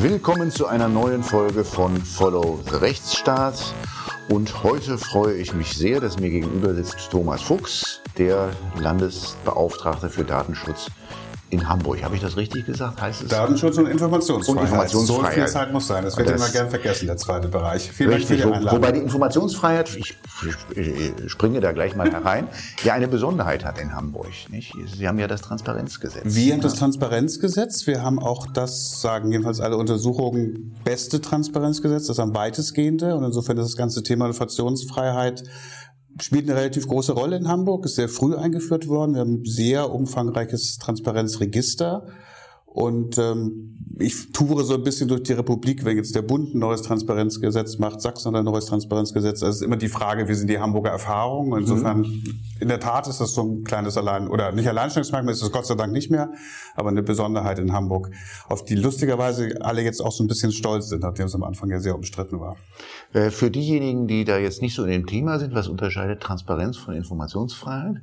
Willkommen zu einer neuen Folge von Follow the Rechtsstaat. Und heute freue ich mich sehr, dass mir gegenüber sitzt Thomas Fuchs, der Landesbeauftragte für Datenschutz in Hamburg. Habe ich das richtig gesagt? Heißt es? Datenschutz und Informationsfreiheit. Und Informationsfreiheit. So viel Zeit muss sein. Das wird das immer gern vergessen, der zweite Bereich. Vielen richtig, Dank für die Wobei die Informationsfreiheit, ich springe da gleich mal herein, ja eine Besonderheit hat in Hamburg. Nicht? Sie haben ja das Transparenzgesetz. Wir haben das Transparenzgesetz. Wir haben auch das, sagen jedenfalls alle Untersuchungen, beste Transparenzgesetz, das am weitestgehende. Und insofern ist das ganze Thema Informationsfreiheit spielt eine relativ große Rolle in Hamburg, ist sehr früh eingeführt worden. Wir haben ein sehr umfangreiches Transparenzregister. Und ähm, ich toure so ein bisschen durch die Republik, wenn jetzt der Bund ein neues Transparenzgesetz macht, Sachsen ein neues Transparenzgesetz. Das ist immer die Frage, wie sind die Hamburger Erfahrungen? Insofern, mhm. in der Tat ist das so ein kleines Allein, oder nicht Alleinstellungsmerkmal, ist es Gott sei Dank nicht mehr, aber eine Besonderheit in Hamburg, auf die lustigerweise alle jetzt auch so ein bisschen stolz sind, nachdem es am Anfang ja sehr umstritten war. Äh, für diejenigen, die da jetzt nicht so in dem Thema sind, was unterscheidet Transparenz von Informationsfreiheit?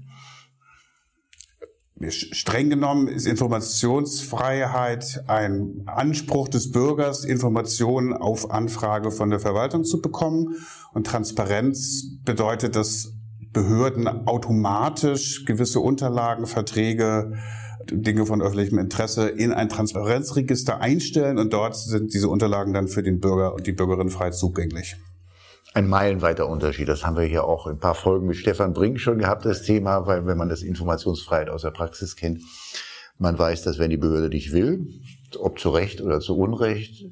Streng genommen ist Informationsfreiheit ein Anspruch des Bürgers, Informationen auf Anfrage von der Verwaltung zu bekommen. Und Transparenz bedeutet, dass Behörden automatisch gewisse Unterlagen, Verträge, Dinge von öffentlichem Interesse in ein Transparenzregister einstellen und dort sind diese Unterlagen dann für den Bürger und die Bürgerin frei zugänglich ein meilenweiter Unterschied. Das haben wir hier auch in ein paar Folgen mit Stefan Brink schon gehabt, das Thema, weil wenn man das Informationsfreiheit aus der Praxis kennt, man weiß, dass wenn die Behörde dich will, ob zu Recht oder zu Unrecht,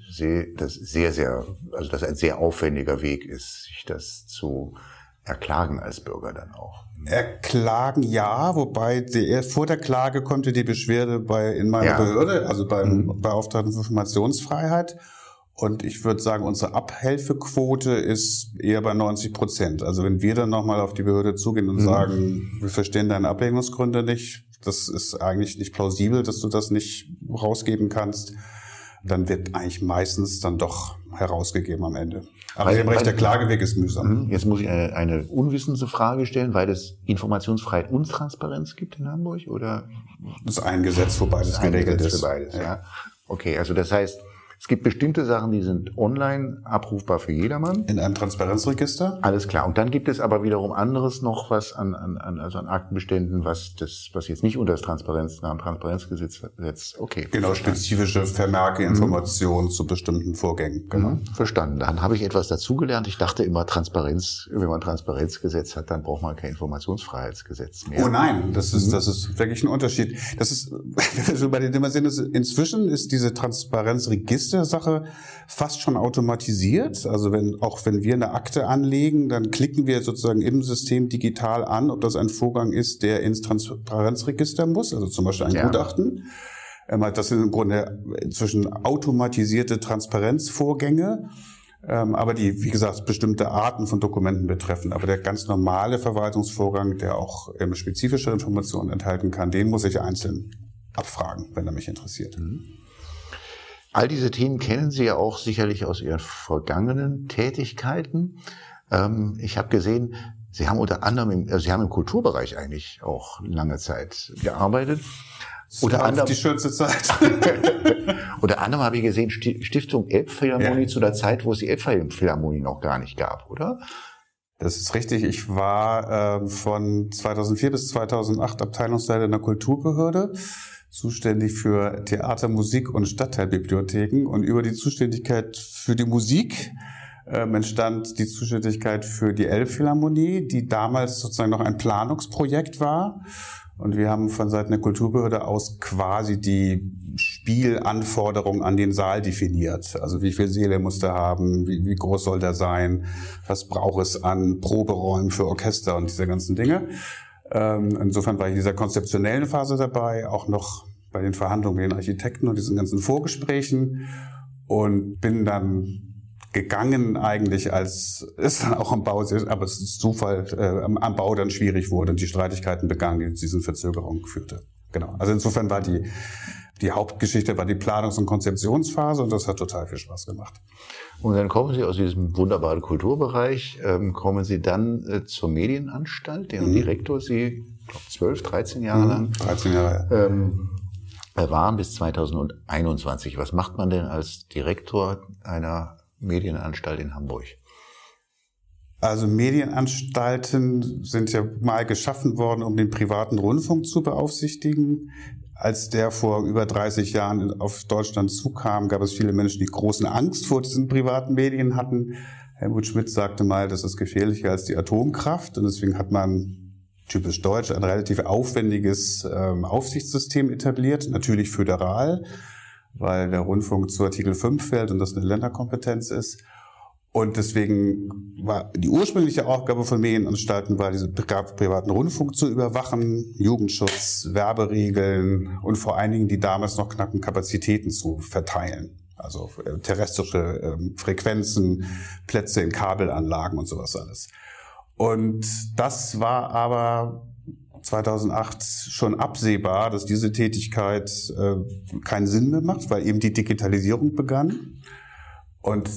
das sehr, sehr, also das ein sehr aufwendiger Weg ist, sich das zu erklagen als Bürger dann auch. Erklagen ja, wobei die, vor der Klage kommt die Beschwerde bei in meiner ja. Behörde, also beim mhm. Beauftragten für Informationsfreiheit. Und ich würde sagen, unsere Abhelfequote ist eher bei 90 Prozent. Also wenn wir dann nochmal auf die Behörde zugehen und mhm. sagen, wir verstehen deine Ablehnungsgründe nicht, das ist eigentlich nicht plausibel, dass du das nicht rausgeben kannst, dann wird eigentlich meistens dann doch herausgegeben am Ende. Aber Sie haben recht, der Klageweg ist mühsam. Mhm. Jetzt muss ich eine, eine unwissende Frage stellen, weil es Informationsfreiheit und Transparenz gibt in Hamburg, oder? Das ist ein Gesetz, wo beides geregelt ist. Für beides, ja. ja. Okay, also das heißt, es gibt bestimmte Sachen, die sind online abrufbar für jedermann. In einem Transparenzregister? Alles klar. Und dann gibt es aber wiederum anderes noch, was an, an, an, also an Aktenbeständen, was das, was jetzt nicht unter das Transparenz, nach dem Transparenzgesetz setzt. Okay. Genau, spezifische Vermerke, mhm. Informationen mhm. zu bestimmten Vorgängen. Genau. Mhm. Verstanden. Dann habe ich etwas dazugelernt. Ich dachte immer, Transparenz, wenn man Transparenzgesetz hat, dann braucht man kein Informationsfreiheitsgesetz mehr. Oh nein, das ist, mhm. das ist wirklich ein Unterschied. Das ist, wenn wir schon bei dem Thema sind, inzwischen ist diese Transparenzregister der Sache fast schon automatisiert. Also wenn, auch wenn wir eine Akte anlegen, dann klicken wir sozusagen im System digital an, ob das ein Vorgang ist, der ins Transparenzregister muss, also zum Beispiel ein ja. Gutachten. Ähm, das sind im Grunde inzwischen automatisierte Transparenzvorgänge. Ähm, aber die, wie gesagt, bestimmte Arten von Dokumenten betreffen. Aber der ganz normale Verwaltungsvorgang, der auch ähm, spezifische Informationen enthalten kann, den muss ich einzeln abfragen, wenn er mich interessiert. Mhm. All diese Themen kennen Sie ja auch sicherlich aus Ihren vergangenen Tätigkeiten. Ähm, ich habe gesehen, Sie haben unter anderem, im, also Sie haben im Kulturbereich eigentlich auch lange Zeit gearbeitet. Unter anderem die schönste Zeit. unter anderem habe ich gesehen Stiftung Elbphilharmonie ja. zu der Zeit, wo es die Elbphilharmonie noch gar nicht gab, oder? Das ist richtig. Ich war äh, von 2004 bis 2008 Abteilungsleiter in der Kulturbehörde zuständig für Theater, Musik und Stadtteilbibliotheken. Und über die Zuständigkeit für die Musik ähm, entstand die Zuständigkeit für die Elbphilharmonie, die damals sozusagen noch ein Planungsprojekt war. Und wir haben von Seiten der Kulturbehörde aus quasi die Spielanforderungen an den Saal definiert. Also wie viel Seele muss der haben, wie, wie groß soll der sein, was braucht es an Proberäumen für Orchester und diese ganzen Dinge. Ähm, insofern war ich in dieser konzeptionellen Phase dabei, auch noch bei den Verhandlungen mit den Architekten und diesen ganzen Vorgesprächen und bin dann gegangen eigentlich als ist dann auch am Bau aber es ist Zufall äh, am, am, Bau dann schwierig wurde und die Streitigkeiten begannen die zu diesen Verzögerungen führte genau also insofern war die die Hauptgeschichte war die Planungs- und Konzeptionsphase und das hat total viel Spaß gemacht und dann kommen Sie aus diesem wunderbaren Kulturbereich, ähm, kommen Sie dann äh, zur Medienanstalt, deren mhm. Direktor Sie, glaube 12, 13 Jahre mhm. lang 13 Jahre, ja. ähm, waren bis 2021. Was macht man denn als Direktor einer Medienanstalt in Hamburg? Also Medienanstalten sind ja mal geschaffen worden, um den privaten Rundfunk zu beaufsichtigen. Als der vor über 30 Jahren auf Deutschland zukam, gab es viele Menschen, die großen Angst vor diesen privaten Medien hatten. Helmut Schmidt sagte mal, das ist gefährlicher als die Atomkraft und deswegen hat man typisch deutsch ein relativ aufwendiges ähm, Aufsichtssystem etabliert, natürlich föderal, weil der Rundfunk zu Artikel 5 fällt und das eine Länderkompetenz ist. Und deswegen war die ursprüngliche Aufgabe von Medienanstalten war, diese privaten Rundfunk zu überwachen, Jugendschutz, Werberegeln und vor allen Dingen die damals noch knappen Kapazitäten zu verteilen. Also äh, terrestrische äh, Frequenzen, Plätze in Kabelanlagen und sowas alles. Und das war aber 2008 schon absehbar, dass diese Tätigkeit äh, keinen Sinn mehr macht, weil eben die Digitalisierung begann. Und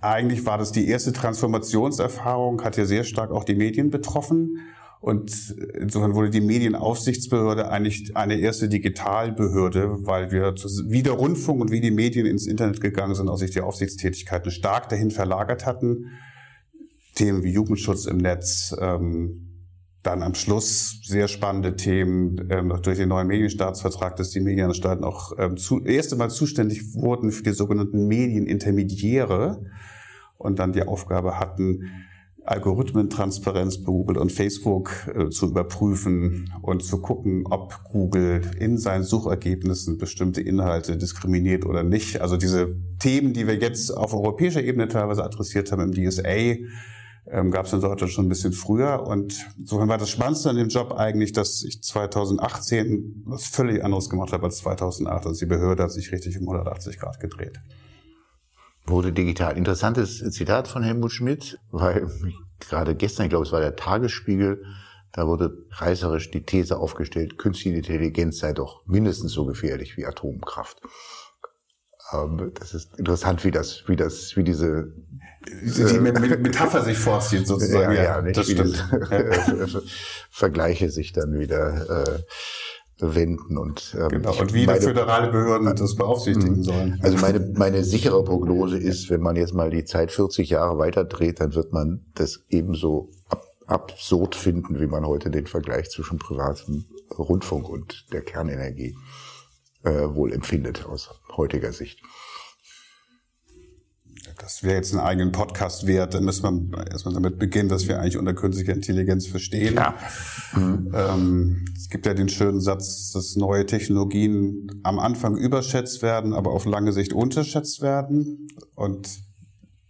eigentlich war das die erste Transformationserfahrung, hat ja sehr stark auch die Medien betroffen. Und insofern wurde die Medienaufsichtsbehörde eigentlich eine erste Digitalbehörde, weil wir wie der Rundfunk und wie die Medien ins Internet gegangen sind, aus sich die Aufsichtstätigkeiten stark dahin verlagert hatten. Themen wie Jugendschutz im Netz, ähm, dann am Schluss sehr spannende Themen ähm, durch den neuen Medienstaatsvertrag, dass die Medienanstalten auch ähm, zu, erste Mal zuständig wurden für die sogenannten Medienintermediäre und dann die Aufgabe hatten, Algorithmentransparenz bei Google und Facebook äh, zu überprüfen und zu gucken, ob Google in seinen Suchergebnissen bestimmte Inhalte diskriminiert oder nicht. Also diese Themen, die wir jetzt auf europäischer Ebene teilweise adressiert haben im DSA, ähm, gab es in Deutschland schon ein bisschen früher. Und insofern war das Spannendste an dem Job eigentlich, dass ich 2018 was völlig anderes gemacht habe als 2008. Also die Behörde hat sich richtig um 180 Grad gedreht. Wurde digital. Interessantes Zitat von Helmut Schmidt, weil gerade gestern, ich glaube, es war der Tagesspiegel, da wurde reißerisch die These aufgestellt, künstliche Intelligenz sei doch mindestens so gefährlich wie Atomkraft. Ähm, das ist interessant, wie das, wie das, wie diese die Metapher sich vorzieht sozusagen. Ja, ja, nicht das stimmt. Vergleiche sich dann wieder äh, wenden und ähm, genau und wie meine, föderale Behörden das beaufsichtigen mhm. sollen. Also meine meine sichere Prognose ist, wenn man jetzt mal die Zeit 40 Jahre weiterdreht, dann wird man das ebenso ab, absurd finden, wie man heute den Vergleich zwischen privatem Rundfunk und der Kernenergie äh, wohl empfindet aus heutiger Sicht das wäre jetzt einen eigenen Podcast wert, dann müssen wir erstmal damit beginnen, was wir eigentlich unter künstlicher Intelligenz verstehen. Ja. Mhm. Ähm, es gibt ja den schönen Satz, dass neue Technologien am Anfang überschätzt werden, aber auf lange Sicht unterschätzt werden. Und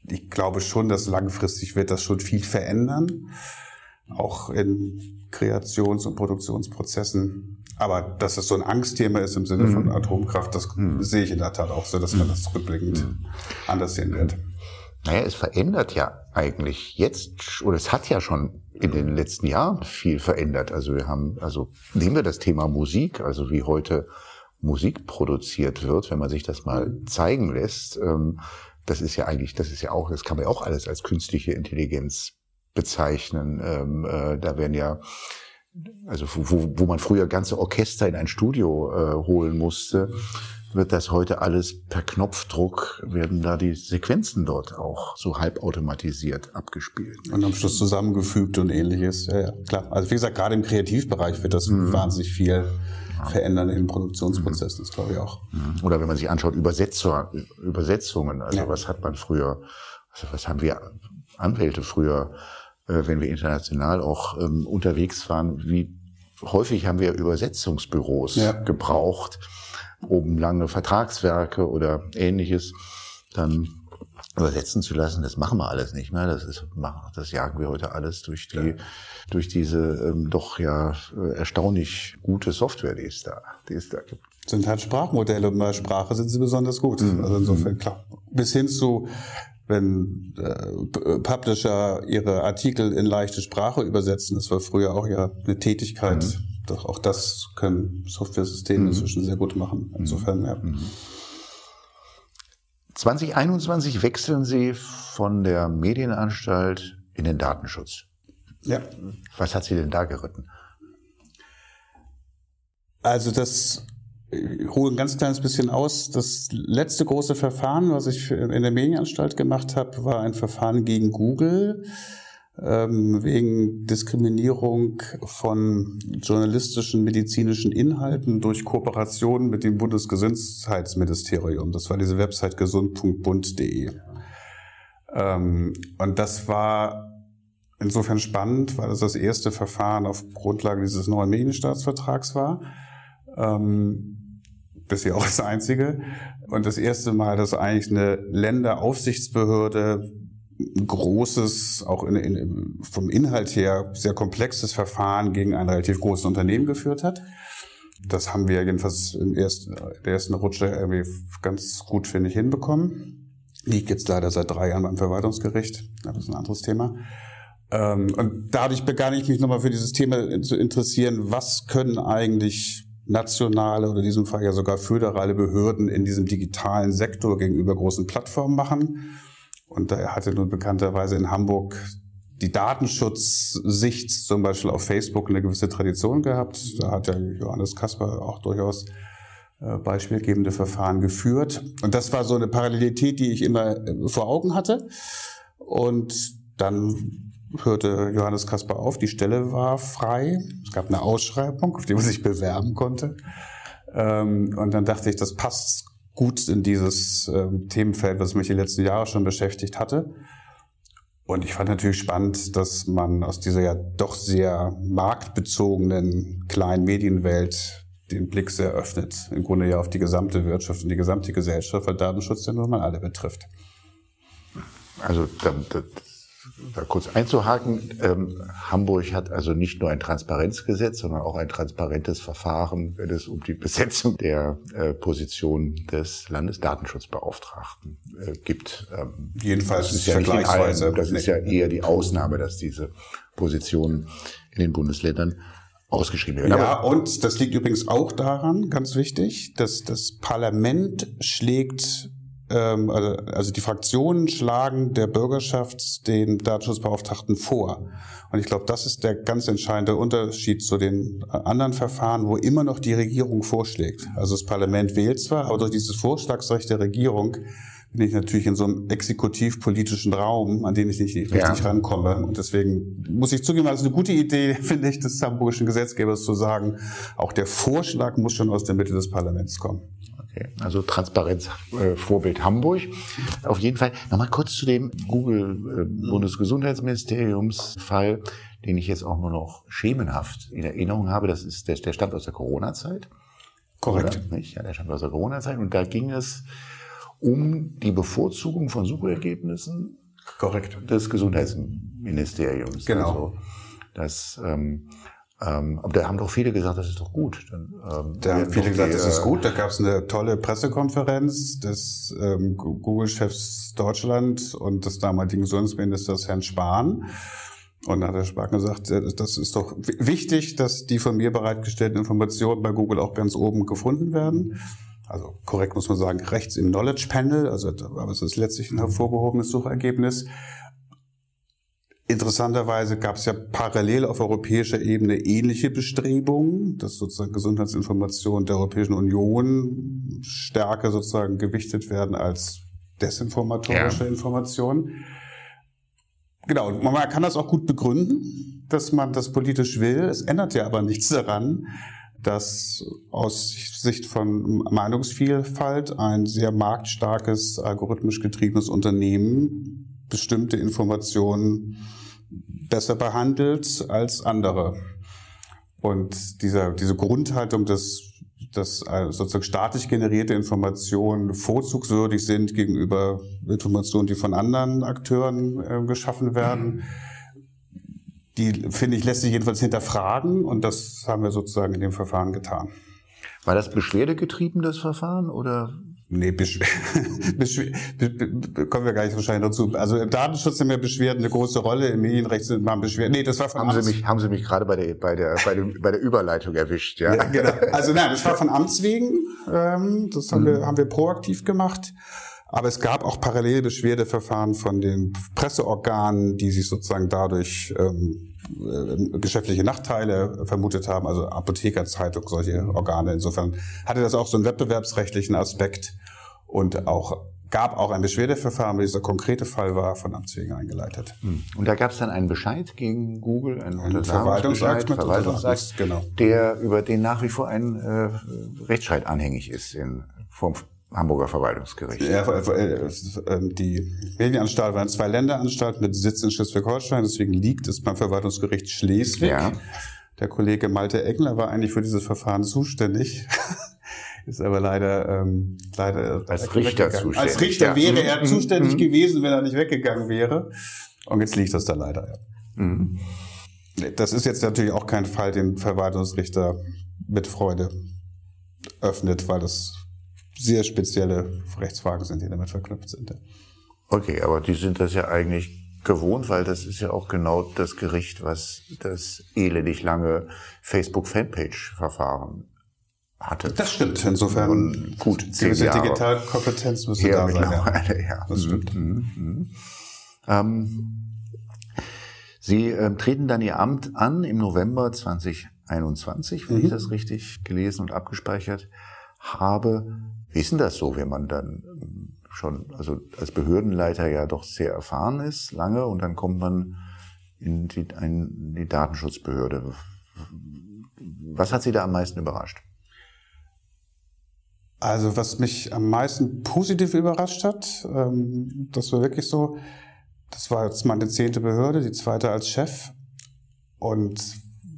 ich glaube schon, dass langfristig wird das schon viel verändern, auch in Kreations- und Produktionsprozessen. Aber dass es so ein Angstthema ist im Sinne mhm. von Atomkraft, das mhm. sehe ich in der Tat auch so, dass man das rückblickend mhm. anders sehen wird. Naja, es verändert ja eigentlich jetzt, oder es hat ja schon in den letzten Jahren viel verändert. Also wir haben, also nehmen wir das Thema Musik, also wie heute Musik produziert wird, wenn man sich das mal zeigen lässt, ähm, das ist ja eigentlich, das ist ja auch, das kann man ja auch alles als künstliche Intelligenz bezeichnen. Ähm, äh, da werden ja also wo, wo man früher ganze Orchester in ein Studio äh, holen musste, wird das heute alles per Knopfdruck, werden da die Sequenzen dort auch so halbautomatisiert abgespielt. Und am Schluss zusammengefügt und ähnliches. Ja, ja, klar. Also wie gesagt, gerade im Kreativbereich wird das mhm. wahnsinnig viel verändern in den Produktionsprozessen, das glaube ich auch. Mhm. Oder wenn man sich anschaut, Übersetzer, Übersetzungen, also ja. was hat man früher, also was haben wir Anwälte früher wenn wir international auch ähm, unterwegs waren, wie häufig haben wir Übersetzungsbüros ja. gebraucht, um lange Vertragswerke oder ähnliches dann übersetzen zu lassen. Das machen wir alles nicht mehr. Das ist, das jagen wir heute alles durch die, ja. durch diese ähm, doch ja äh, erstaunlich gute Software, die es da, die es da gibt. Sind halt Sprachmodelle und bei Sprache sind sie besonders gut. Mhm. Also insofern klar. Bis hin zu wenn äh, Publisher ihre Artikel in leichte Sprache übersetzen. Das war früher auch ja eine Tätigkeit. Mhm. Doch auch das können Software-Systeme mhm. inzwischen sehr gut machen. Insofern, ja. 2021 mhm. wechseln Sie von der Medienanstalt in den Datenschutz. Ja. Was hat Sie denn da geritten? Also das ich hole ein ganz kleines bisschen aus. Das letzte große Verfahren, was ich in der Medienanstalt gemacht habe, war ein Verfahren gegen Google ähm, wegen Diskriminierung von journalistischen medizinischen Inhalten durch Kooperation mit dem Bundesgesundheitsministerium. Das war diese Website gesund.bund.de. Ähm, und das war insofern spannend, weil es das erste Verfahren auf Grundlage dieses neuen Medienstaatsvertrags war. Ähm, bisher auch das einzige. Und das erste Mal, dass eigentlich eine Länderaufsichtsbehörde ein großes, auch in, in, vom Inhalt her sehr komplexes Verfahren gegen ein relativ großes Unternehmen geführt hat. Das haben wir jedenfalls in ersten, der ersten Rutsche irgendwie ganz gut, finde ich, hinbekommen. Liegt jetzt leider seit drei Jahren beim Verwaltungsgericht. Das ist ein anderes Thema. Ähm, und dadurch begann ich mich nochmal für dieses Thema zu interessieren. Was können eigentlich nationale oder in diesem Fall ja sogar föderale Behörden in diesem digitalen Sektor gegenüber großen Plattformen machen? Und er hatte nun bekannterweise in Hamburg die Datenschutzsicht zum Beispiel auf Facebook eine gewisse Tradition gehabt. Da hat ja Johannes Kasper auch durchaus äh, beispielgebende Verfahren geführt. Und das war so eine Parallelität, die ich immer äh, vor Augen hatte. Und dann hörte Johannes Kasper auf, die Stelle war frei. Es gab eine Ausschreibung, auf die man sich bewerben konnte. Ähm, und dann dachte ich, das passt gut in dieses ähm, Themenfeld, was mich die letzten Jahre schon beschäftigt hatte. Und ich fand natürlich spannend, dass man aus dieser ja doch sehr marktbezogenen kleinen Medienwelt den Blick sehr öffnet. Im Grunde ja auf die gesamte Wirtschaft und die gesamte Gesellschaft, weil Datenschutz ja nun mal alle betrifft. Also da kurz einzuhaken, ähm, Hamburg hat also nicht nur ein Transparenzgesetz, sondern auch ein transparentes Verfahren, wenn es um die Besetzung der äh, Position des Landesdatenschutzbeauftragten äh, gibt. Ähm, Jedenfalls das ist ja vergleichsweise. Allen, das ist ja eher die Ausnahme, dass diese Positionen in den Bundesländern ausgeschrieben werden. Ja, und das liegt übrigens auch daran, ganz wichtig, dass das Parlament schlägt ähm, also, also die Fraktionen schlagen der Bürgerschaft den Datenschutzbeauftragten vor. Und ich glaube, das ist der ganz entscheidende Unterschied zu den anderen Verfahren, wo immer noch die Regierung vorschlägt. Also das Parlament wählt zwar, aber durch dieses Vorschlagsrecht der Regierung bin ich natürlich in so einem exekutiv-politischen Raum, an den ich nicht richtig ja. rankomme. Und deswegen muss ich zugeben, ist eine gute Idee, finde ich, des hamburgischen Gesetzgebers zu sagen, auch der Vorschlag muss schon aus der Mitte des Parlaments kommen. Also Transparenz äh, Vorbild Hamburg. Auf jeden Fall nochmal kurz zu dem Google äh, Bundesgesundheitsministeriumsfall, den ich jetzt auch nur noch schemenhaft in Erinnerung habe. Das ist der, der stammt aus der Corona-Zeit. Korrekt. Oder? Nicht? Ja, der stammt aus der Corona-Zeit. Und da ging es um die Bevorzugung von Suchergebnissen Korrekt. des Gesundheitsministeriums. Genau. Also, das ähm, ähm, aber da haben doch viele gesagt, das ist doch gut. Dann, ähm, da haben viele gesagt, die, das ist gut. Da gab es eine tolle Pressekonferenz des ähm, Google-Chefs Deutschland und des damaligen Gesundheitsministers Herrn Spahn. Und da hat Herr Spahn gesagt, äh, das ist doch wichtig, dass die von mir bereitgestellten Informationen bei Google auch ganz oben gefunden werden. Also korrekt muss man sagen, rechts im Knowledge Panel, also aber es ist letztlich ein hervorgehobenes Suchergebnis. Interessanterweise gab es ja parallel auf europäischer Ebene ähnliche Bestrebungen, dass sozusagen Gesundheitsinformationen der Europäischen Union stärker sozusagen gewichtet werden als desinformatorische ja. Informationen. Genau, man kann das auch gut begründen, dass man das politisch will. Es ändert ja aber nichts daran, dass aus Sicht von Meinungsvielfalt ein sehr marktstarkes, algorithmisch getriebenes Unternehmen bestimmte Informationen besser behandelt als andere. Und dieser, diese Grundhaltung, dass, dass äh, sozusagen staatlich generierte Informationen vorzugswürdig sind gegenüber Informationen, die von anderen Akteuren äh, geschaffen werden, die, finde ich, lässt sich jedenfalls hinterfragen und das haben wir sozusagen in dem Verfahren getan. War das beschwerdegetrieben, das Verfahren, oder Nee, Beschw Beschw kommen wir gar nicht wahrscheinlich dazu. Also im Datenschutz haben ja Beschwerden eine große Rolle, im Medienrecht sind mal Beschwerden. Nee, das war von haben Amts Sie mich Haben Sie mich gerade bei der, bei der, bei, dem, bei der Überleitung erwischt, ja? ja genau. Also nein, das war von Amts wegen. Ähm, das haben, mhm. wir, haben wir proaktiv gemacht. Aber es gab auch parallel Beschwerdeverfahren von den Presseorganen, die sich sozusagen dadurch ähm, äh, geschäftliche Nachteile vermutet haben, also Apothekerzeitung, solche Organe. Insofern hatte das auch so einen wettbewerbsrechtlichen Aspekt und auch gab auch ein Beschwerdeverfahren, aber dieser konkrete Fall war von Amts wegen eingeleitet. Hm. Und da gab es dann einen Bescheid gegen Google, einen ein Verwaltungsakt, Verwaltungsakt genau. der über den nach wie vor ein äh, Rechtsstreit anhängig ist in, vom Hamburger Verwaltungsgericht. Ja, äh, ähm, die Medienanstalt war eine Zwei-Länder-Anstalt mit Sitz in Schleswig-Holstein, deswegen liegt es beim Verwaltungsgericht Schleswig. Ja. Der Kollege Malte Eckler war eigentlich für dieses Verfahren zuständig, ist aber leider ähm, leider als Richter zuständig. Als Richter ja. wäre er mhm. zuständig mhm. gewesen, wenn er nicht weggegangen wäre. Und jetzt liegt das da leider. Ja. Mhm. Das ist jetzt natürlich auch kein Fall, den Verwaltungsrichter mit Freude öffnet, weil das sehr spezielle Rechtsfragen sind, die damit verknüpft sind. Okay, aber die sind das ja eigentlich gewohnt, weil das ist ja auch genau das Gericht, was das elendig lange Facebook-Fanpage-Verfahren hatte. Das stimmt. Insofern Und gut, gewisse Jahre Digitalkompetenz müsste da sein. Ja. ja. Das stimmt. Mhm. Mhm. Ähm, Sie äh, treten dann Ihr Amt an im November 2021, wenn mhm. ich das richtig gelesen und abgespeichert habe. Wie ist denn das so, wenn man dann ähm, schon, also als Behördenleiter ja doch sehr erfahren ist, lange, und dann kommt man in die, in die Datenschutzbehörde. Was hat Sie da am meisten überrascht? Also was mich am meisten positiv überrascht hat, ähm, das war wirklich so, das war jetzt meine zehnte Behörde, die zweite als Chef. Und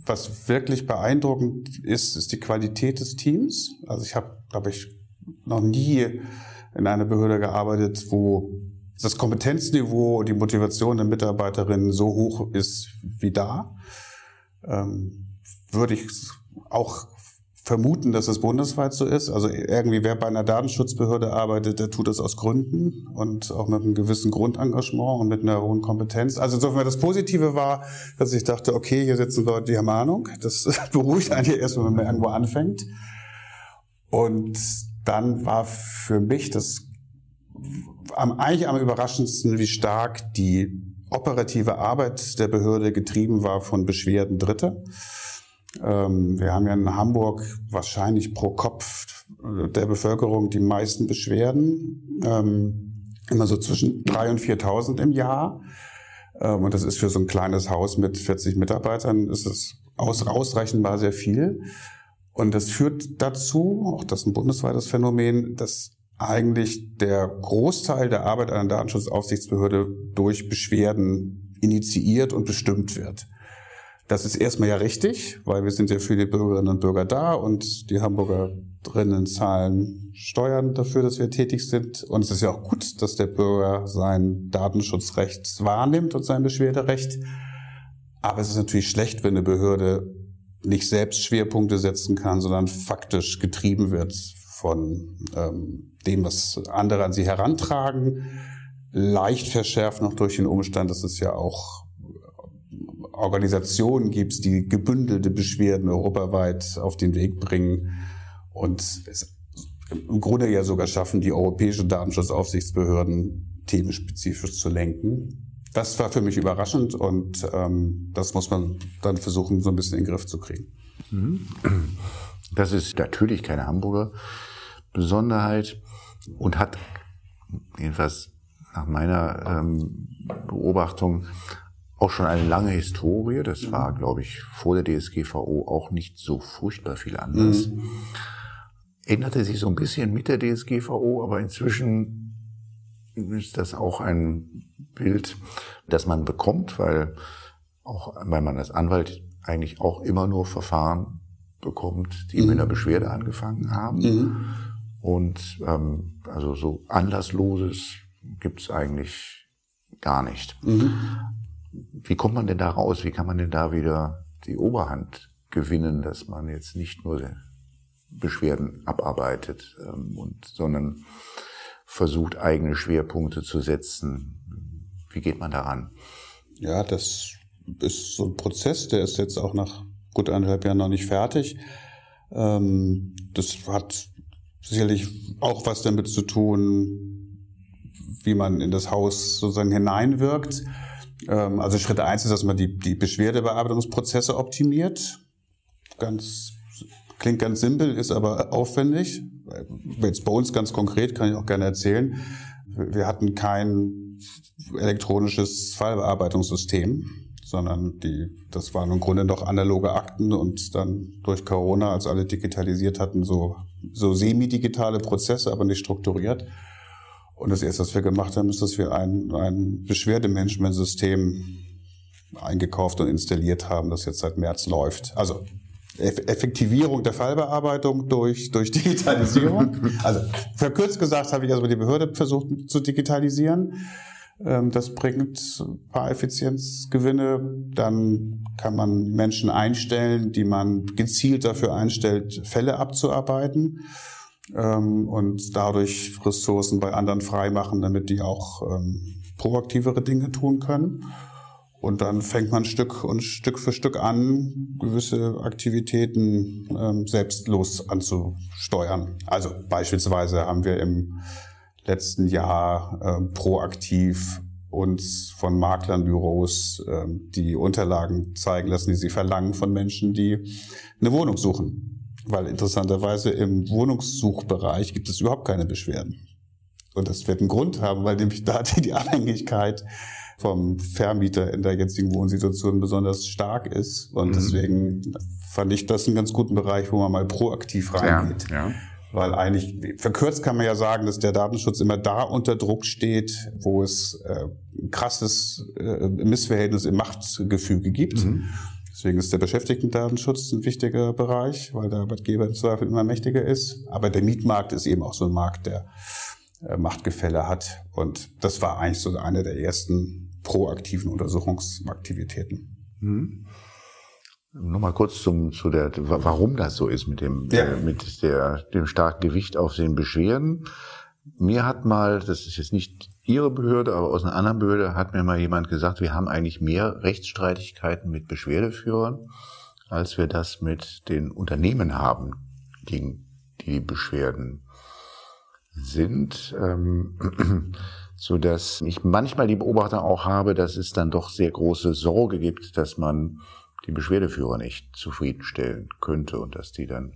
was wirklich beeindruckend ist, ist die Qualität des Teams. Also ich habe, glaube ich, noch nie in einer Behörde gearbeitet, wo das Kompetenzniveau und die Motivation der Mitarbeiterinnen so hoch ist wie da. Ähm, würde ich auch vermuten, dass es bundesweit so ist. Also irgendwie, wer bei einer Datenschutzbehörde arbeitet, der tut das aus Gründen und auch mit einem gewissen Grundengagement und mit einer hohen Kompetenz. Also insofern das Positive war, dass ich dachte, okay, hier sitzen Leute, die haben Ahnung. Das beruhigt einen ja erstmal, wenn man irgendwo anfängt. Und dann war für mich das am, eigentlich am überraschendsten, wie stark die operative Arbeit der Behörde getrieben war von Beschwerden Dritter. Ähm, wir haben ja in Hamburg wahrscheinlich pro Kopf der Bevölkerung die meisten Beschwerden, ähm, immer so zwischen 3.000 und 4.000 im Jahr. Ähm, und das ist für so ein kleines Haus mit 40 Mitarbeitern, ist es aus, ausreichendbar sehr viel. Und das führt dazu, auch das ist ein bundesweites Phänomen, dass eigentlich der Großteil der Arbeit einer Datenschutzaufsichtsbehörde durch Beschwerden initiiert und bestimmt wird. Das ist erstmal ja richtig, weil wir sind ja für die Bürgerinnen und Bürger da und die Hamburgerinnen zahlen Steuern dafür, dass wir tätig sind. Und es ist ja auch gut, dass der Bürger sein Datenschutzrecht wahrnimmt und sein Beschwerderecht. Aber es ist natürlich schlecht, wenn eine Behörde nicht selbst Schwerpunkte setzen kann, sondern faktisch getrieben wird von ähm, dem, was andere an sie herantragen. Leicht verschärft noch durch den Umstand, dass es ja auch Organisationen gibt, die gebündelte Beschwerden europaweit auf den Weg bringen und es im Grunde ja sogar schaffen, die europäischen Datenschutzaufsichtsbehörden themenspezifisch zu lenken das war für mich überraschend und ähm, das muss man dann versuchen, so ein bisschen in den Griff zu kriegen. Mhm. Das ist natürlich keine Hamburger Besonderheit und hat jedenfalls nach meiner ähm, Beobachtung auch schon eine lange Historie. Das war, glaube ich, vor der DSGVO auch nicht so furchtbar viel anders. Mhm. Änderte sich so ein bisschen mit der DSGVO, aber inzwischen ist das auch ein Bild, das man bekommt, weil auch, weil man als Anwalt eigentlich auch immer nur Verfahren bekommt, die mhm. mit einer Beschwerde angefangen haben. Mhm. Und ähm, also so Anlassloses gibt's eigentlich gar nicht. Mhm. Wie kommt man denn da raus? Wie kann man denn da wieder die Oberhand gewinnen, dass man jetzt nicht nur Beschwerden abarbeitet, ähm, und, sondern versucht, eigene Schwerpunkte zu setzen. Wie geht man daran? Ja, das ist so ein Prozess, der ist jetzt auch nach gut eineinhalb Jahren noch nicht fertig. Ähm, das hat sicherlich auch was damit zu tun, wie man in das Haus sozusagen hineinwirkt. Ähm, also Schritt eins ist, dass man die, die Beschwerdebearbeitungsprozesse optimiert. Ganz, klingt ganz simpel, ist aber aufwendig. Jetzt bei uns ganz konkret, kann ich auch gerne erzählen. Wir hatten kein elektronisches Fallbearbeitungssystem, sondern die, das waren im Grunde noch analoge Akten und dann durch Corona, als alle digitalisiert hatten, so, so semi-digitale Prozesse, aber nicht strukturiert. Und das erste, was wir gemacht haben, ist, dass wir ein, ein Beschwerdemanagementsystem eingekauft und installiert haben, das jetzt seit März läuft. Also Effektivierung der Fallbearbeitung durch, durch Digitalisierung. Also verkürzt gesagt habe ich also die Behörde versucht zu digitalisieren. Ähm, das bringt ein paar Effizienzgewinne. Dann kann man Menschen einstellen, die man gezielt dafür einstellt, Fälle abzuarbeiten ähm, und dadurch Ressourcen bei anderen freimachen, damit die auch ähm, proaktivere Dinge tun können. Und dann fängt man Stück und Stück für Stück an, gewisse Aktivitäten ähm, selbstlos anzusteuern. Also beispielsweise haben wir im letzten Jahr äh, proaktiv uns von Maklernbüros äh, die Unterlagen zeigen lassen, die sie verlangen von Menschen, die eine Wohnung suchen. Weil interessanterweise im Wohnungssuchbereich gibt es überhaupt keine Beschwerden. Und das wird einen Grund haben, weil nämlich da die Abhängigkeit vom Vermieter in der jetzigen Wohnsituation besonders stark ist. Und mhm. deswegen fand ich das einen ganz guten Bereich, wo man mal proaktiv reingeht. Ja, ja. Weil eigentlich, verkürzt kann man ja sagen, dass der Datenschutz immer da unter Druck steht, wo es äh, krasses äh, Missverhältnis im Machtgefüge gibt. Mhm. Deswegen ist der Beschäftigten-Datenschutz ein wichtiger Bereich, weil der Arbeitgeber im Zweifel immer mächtiger ist. Aber der Mietmarkt ist eben auch so ein Markt, der äh, Machtgefälle hat. Und das war eigentlich so eine der ersten proaktiven Untersuchungsaktivitäten. Mhm. Nochmal kurz zum, zu der, warum das so ist mit dem, ja. äh, mit der, dem starken Gewicht auf den Beschwerden. Mir hat mal, das ist jetzt nicht Ihre Behörde, aber aus einer anderen Behörde hat mir mal jemand gesagt, wir haben eigentlich mehr Rechtsstreitigkeiten mit Beschwerdeführern, als wir das mit den Unternehmen haben, gegen die Beschwerden sind, ähm, so dass ich manchmal die Beobachtung auch habe, dass es dann doch sehr große Sorge gibt, dass man die Beschwerdeführer nicht zufriedenstellen könnte und dass die dann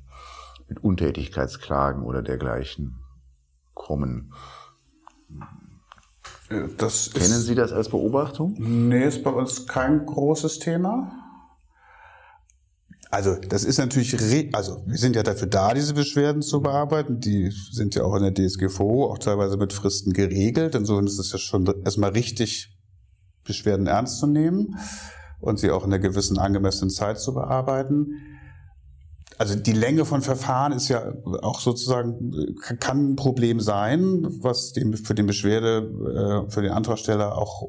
mit Untätigkeitsklagen oder dergleichen kommen. Äh, das Kennen Sie das als Beobachtung? Nee, ist bei uns kein großes Thema. Also das ist natürlich, also wir sind ja dafür da, diese Beschwerden zu bearbeiten. Die sind ja auch in der DSGVO auch teilweise mit Fristen geregelt. Insofern ist es ja schon erstmal richtig, Beschwerden ernst zu nehmen und sie auch in einer gewissen angemessenen Zeit zu bearbeiten also die Länge von Verfahren ist ja auch sozusagen, kann ein Problem sein, was dem, für den Beschwerde, äh, für den Antragsteller auch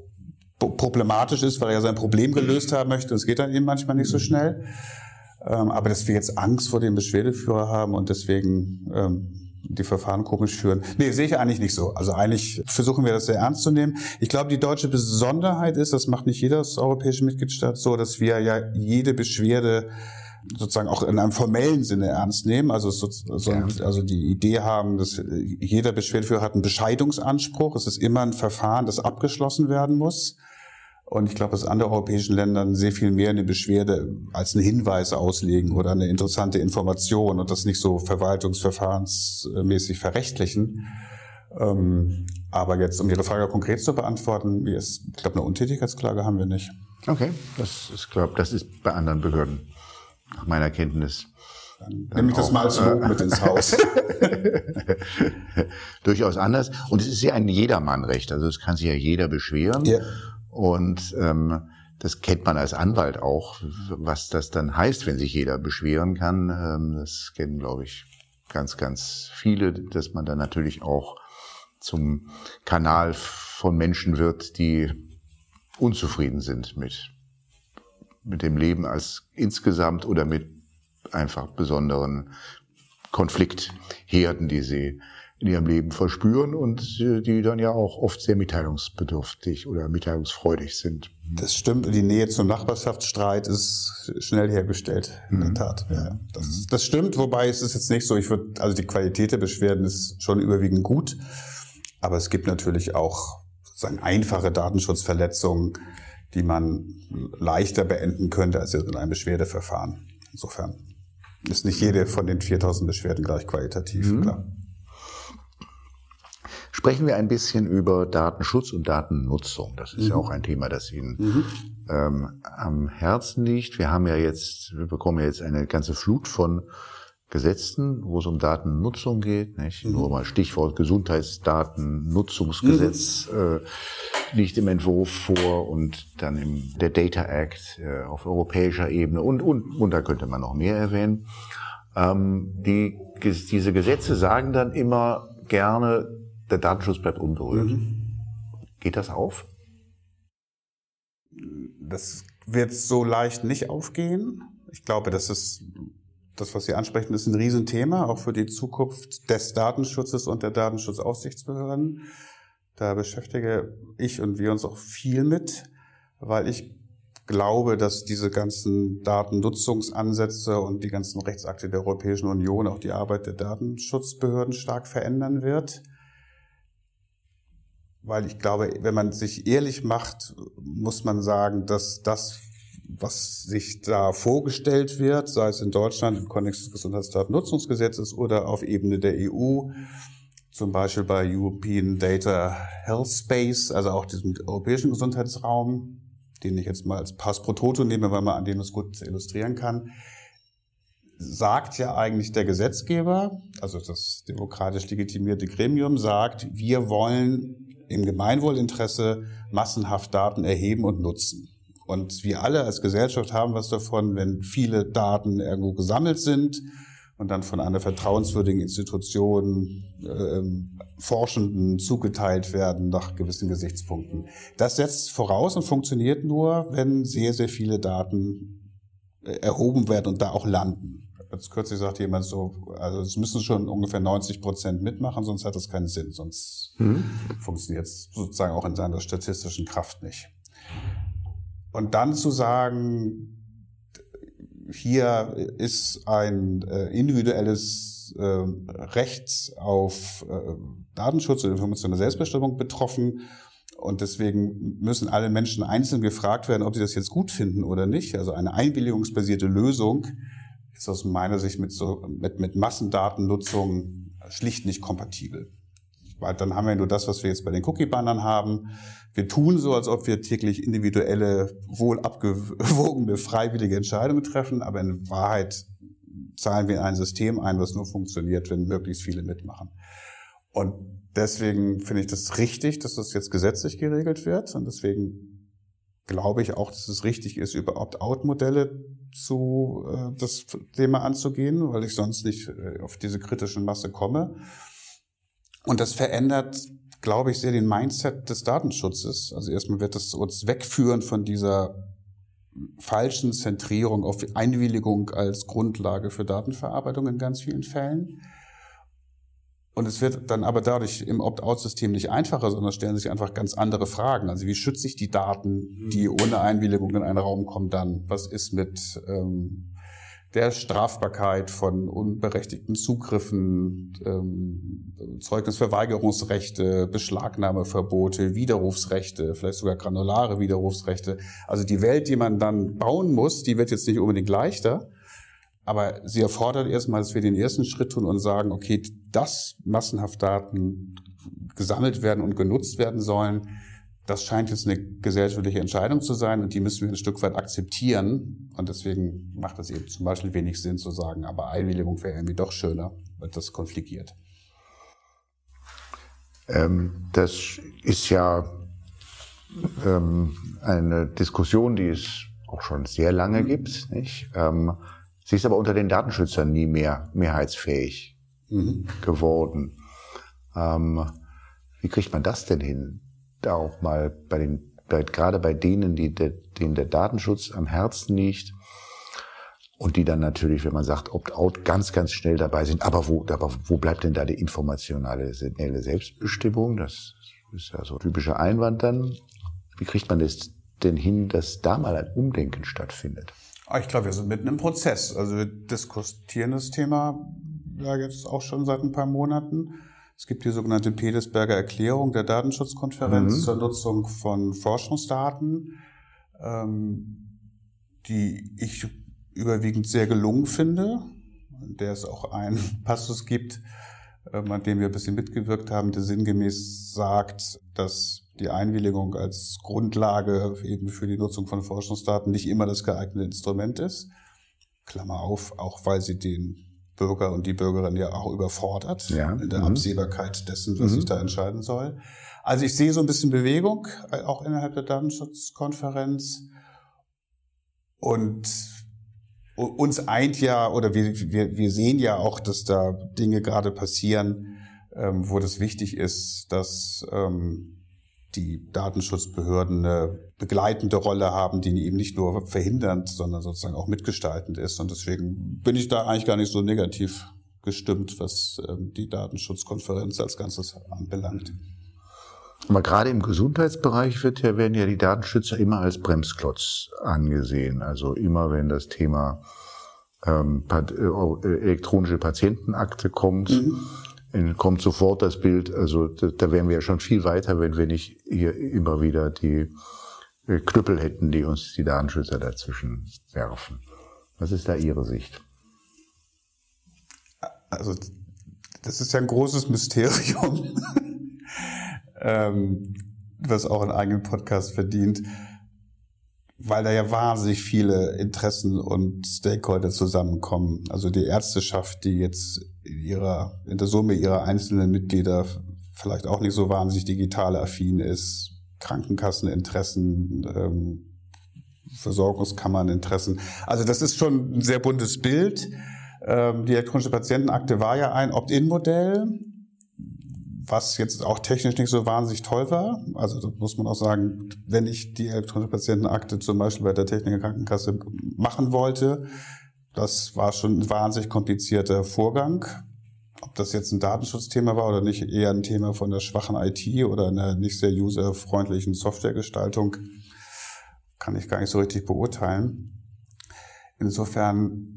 problematisch ist, weil er sein Problem gelöst haben möchte. Das geht dann eben manchmal nicht so schnell. Ähm, aber dass wir jetzt Angst vor dem Beschwerdeführer haben und deswegen ähm, die Verfahren komisch führen. Nee, sehe ich eigentlich nicht so. Also eigentlich versuchen wir das sehr ernst zu nehmen. Ich glaube, die deutsche Besonderheit ist, das macht nicht jeder europäische Mitgliedstaat so, dass wir ja jede Beschwerde sozusagen auch in einem formellen Sinne ernst nehmen. Also, so, ja. also die Idee haben, dass jeder Beschwerdeführer hat einen Bescheidungsanspruch. Es ist immer ein Verfahren, das abgeschlossen werden muss. Und ich glaube, dass andere europäischen Ländern sehr viel mehr eine Beschwerde als einen Hinweis auslegen oder eine interessante Information und das nicht so verwaltungsverfahrensmäßig verrechtlichen. Ähm, aber jetzt, um Ihre Frage konkret zu beantworten, ich glaube, eine Untätigkeitsklage haben wir nicht. Okay, das ist, glaube das ist bei anderen Behörden nach meiner Kenntnis. Dann nehme ich das mal als Lob mit ins Haus. Durchaus anders. Und es ist ja ein Jedermannrecht. Also es kann sich ja jeder beschweren. Ja. Und ähm, das kennt man als Anwalt auch, was das dann heißt, wenn sich jeder beschweren kann. Ähm, das kennen, glaube ich, ganz, ganz viele, dass man dann natürlich auch zum Kanal von Menschen wird, die unzufrieden sind mit mit dem Leben als insgesamt oder mit einfach besonderen Konfliktherden, die sie in ihrem Leben verspüren und die dann ja auch oft sehr mitteilungsbedürftig oder mitteilungsfreudig sind. Das stimmt. Die Nähe zum Nachbarschaftsstreit ist schnell hergestellt, in der mhm. Tat. Ja, das, das stimmt, wobei es ist jetzt nicht so, ich würde, also die Qualität der Beschwerden ist schon überwiegend gut, aber es gibt natürlich auch sozusagen einfache Datenschutzverletzungen, die man leichter beenden könnte als in einem Beschwerdeverfahren. Insofern ist nicht jede von den 4000 Beschwerden gleich qualitativ, mhm. klar. Sprechen wir ein bisschen über Datenschutz und Datennutzung. Das ist mhm. ja auch ein Thema, das Ihnen mhm. ähm, am Herzen liegt. Wir haben ja jetzt, wir bekommen ja jetzt eine ganze Flut von Gesetzen, wo es um Datennutzung geht. Nicht? Mhm. Nur mal Stichwort Gesundheitsdatennutzungsgesetz mhm. äh, liegt im Entwurf vor und dann im, der Data Act äh, auf europäischer Ebene und, und, und da könnte man noch mehr erwähnen. Ähm, die, diese Gesetze sagen dann immer gerne, der Datenschutz bleibt unberührt. Mhm. Geht das auf? Das wird so leicht nicht aufgehen. Ich glaube, das ist das, was Sie ansprechen, ist ein Riesenthema, auch für die Zukunft des Datenschutzes und der Datenschutzaufsichtsbehörden. Da beschäftige ich und wir uns auch viel mit, weil ich glaube, dass diese ganzen Datennutzungsansätze und die ganzen Rechtsakte der Europäischen Union auch die Arbeit der Datenschutzbehörden stark verändern wird. Weil ich glaube, wenn man sich ehrlich macht, muss man sagen, dass das, was sich da vorgestellt wird, sei es in Deutschland im Kontext des Gesundheitsdatennutzungsgesetzes oder auf Ebene der EU, zum Beispiel bei European Data Health Space, also auch diesem europäischen Gesundheitsraum, den ich jetzt mal als Pass pro Toto nehme, weil man an dem es gut illustrieren kann, sagt ja eigentlich der Gesetzgeber, also das demokratisch legitimierte Gremium sagt, wir wollen im Gemeinwohlinteresse massenhaft Daten erheben und nutzen. Und wir alle als Gesellschaft haben was davon, wenn viele Daten irgendwo gesammelt sind und dann von einer vertrauenswürdigen Institution äh, Forschenden zugeteilt werden nach gewissen Gesichtspunkten. Das setzt voraus und funktioniert nur, wenn sehr, sehr viele Daten äh, erhoben werden und da auch landen. Jetzt kürzlich sagte jemand so, also es müssen schon ungefähr 90 Prozent mitmachen, sonst hat das keinen Sinn, sonst mhm. funktioniert es sozusagen auch in seiner statistischen Kraft nicht. Und dann zu sagen, hier ist ein äh, individuelles äh, Recht auf äh, Datenschutz und informationelle Selbstbestimmung betroffen. Und deswegen müssen alle Menschen einzeln gefragt werden, ob sie das jetzt gut finden oder nicht. Also eine einwilligungsbasierte Lösung ist aus meiner Sicht mit, so, mit, mit Massendatennutzung schlicht nicht kompatibel. Weil dann haben wir nur das, was wir jetzt bei den Cookie-Bannern haben. Wir tun so, als ob wir täglich individuelle, wohl abgewogene, freiwillige Entscheidungen treffen, aber in Wahrheit zahlen wir in ein System ein, was nur funktioniert, wenn möglichst viele mitmachen. Und deswegen finde ich das richtig, dass das jetzt gesetzlich geregelt wird. Und deswegen glaube ich auch, dass es richtig ist, über Opt-out-Modelle zu äh, das Thema anzugehen, weil ich sonst nicht äh, auf diese kritischen Masse komme. Und das verändert, glaube ich, sehr den Mindset des Datenschutzes. Also erstmal wird es uns wegführen von dieser falschen Zentrierung auf Einwilligung als Grundlage für Datenverarbeitung in ganz vielen Fällen. Und es wird dann aber dadurch im Opt-out-System nicht einfacher, sondern stellen sich einfach ganz andere Fragen. Also wie schütze ich die Daten, die ohne Einwilligung in einen Raum kommen dann? Was ist mit ähm, der Strafbarkeit von unberechtigten Zugriffen, ähm, Zeugnisverweigerungsrechte, Beschlagnahmeverbote, Widerrufsrechte, vielleicht sogar granulare Widerrufsrechte. Also die Welt, die man dann bauen muss, die wird jetzt nicht unbedingt leichter, aber sie erfordert erstmal, dass wir den ersten Schritt tun und sagen, okay, dass massenhaft Daten gesammelt werden und genutzt werden sollen, das scheint jetzt eine gesellschaftliche Entscheidung zu sein und die müssen wir ein Stück weit akzeptieren. Und deswegen macht es eben zum Beispiel wenig Sinn zu sagen, aber Einwilligung wäre irgendwie doch schöner, weil das konfligiert. Ähm, das ist ja ähm, eine Diskussion, die es auch schon sehr lange gibt. Nicht? Ähm, Sie ist aber unter den Datenschützern nie mehr mehrheitsfähig mhm. geworden. Ähm, wie kriegt man das denn hin? Da auch mal bei den, bei, gerade bei denen, die der, denen der Datenschutz am Herzen liegt und die dann natürlich, wenn man sagt Opt-out, ganz, ganz schnell dabei sind. Aber wo, aber wo bleibt denn da die informationale Selbstbestimmung? Das ist ja so ein typischer Einwand dann. Wie kriegt man das denn hin, dass da mal ein Umdenken stattfindet? Ah, ich glaube, wir sind mitten im Prozess. Also wir diskutieren das Thema ja jetzt auch schon seit ein paar Monaten. Es gibt die sogenannte Pedesberger Erklärung der Datenschutzkonferenz mhm. zur Nutzung von Forschungsdaten. ähm, die ich überwiegend sehr gelungen finde, der es auch einen Passus gibt, ähm, an dem wir ein bisschen mitgewirkt haben, der sinngemäß sagt, dass die Einwilligung als Grundlage eben für die Nutzung von Forschungsdaten nicht immer das geeignete Instrument ist. Klammer auf, auch weil sie den Bürger und die Bürgerin ja auch überfordert ja. in der mhm. Absehbarkeit dessen, was mhm. sich da entscheiden soll. Also ich sehe so ein bisschen Bewegung, äh, auch innerhalb der Datenschutzkonferenz. Und uns eint ja, oder wir, wir, wir sehen ja auch, dass da Dinge gerade passieren, ähm, wo das wichtig ist, dass ähm, die Datenschutzbehörden eine begleitende Rolle haben, die eben nicht nur verhindernd, sondern sozusagen auch mitgestaltend ist. Und deswegen bin ich da eigentlich gar nicht so negativ gestimmt, was ähm, die Datenschutzkonferenz als Ganzes anbelangt. Aber gerade im Gesundheitsbereich wird ja, werden ja die Datenschützer immer als Bremsklotz angesehen. Also immer wenn das Thema ähm, äh, elektronische Patientenakte kommt, mhm. Kommt sofort das Bild, also da, da wären wir ja schon viel weiter, wenn wir nicht hier immer wieder die äh, Knüppel hätten, die uns die Datenschützer dazwischen werfen. Was ist da Ihre Sicht? Also das ist ja ein großes Mysterium ähm, was auch einen eigenen Podcast verdient, weil da ja wahnsinnig viele Interessen und Stakeholder zusammenkommen. Also die Ärzteschaft, die jetzt in ihrer, in der Summe ihrer einzelnen Mitglieder vielleicht auch nicht so wahnsinnig digital affin ist, Krankenkasseninteressen, ähm, Versorgungskammerninteressen. Also das ist schon ein sehr buntes Bild. Ähm, die elektronische Patientenakte war ja ein Opt-in-Modell was jetzt auch technisch nicht so wahnsinnig toll war. Also das muss man auch sagen, wenn ich die elektronische Patientenakte zum Beispiel bei der Techniker Krankenkasse machen wollte, das war schon ein wahnsinnig komplizierter Vorgang. Ob das jetzt ein Datenschutzthema war oder nicht, eher ein Thema von der schwachen IT oder einer nicht sehr userfreundlichen Softwaregestaltung, kann ich gar nicht so richtig beurteilen. Insofern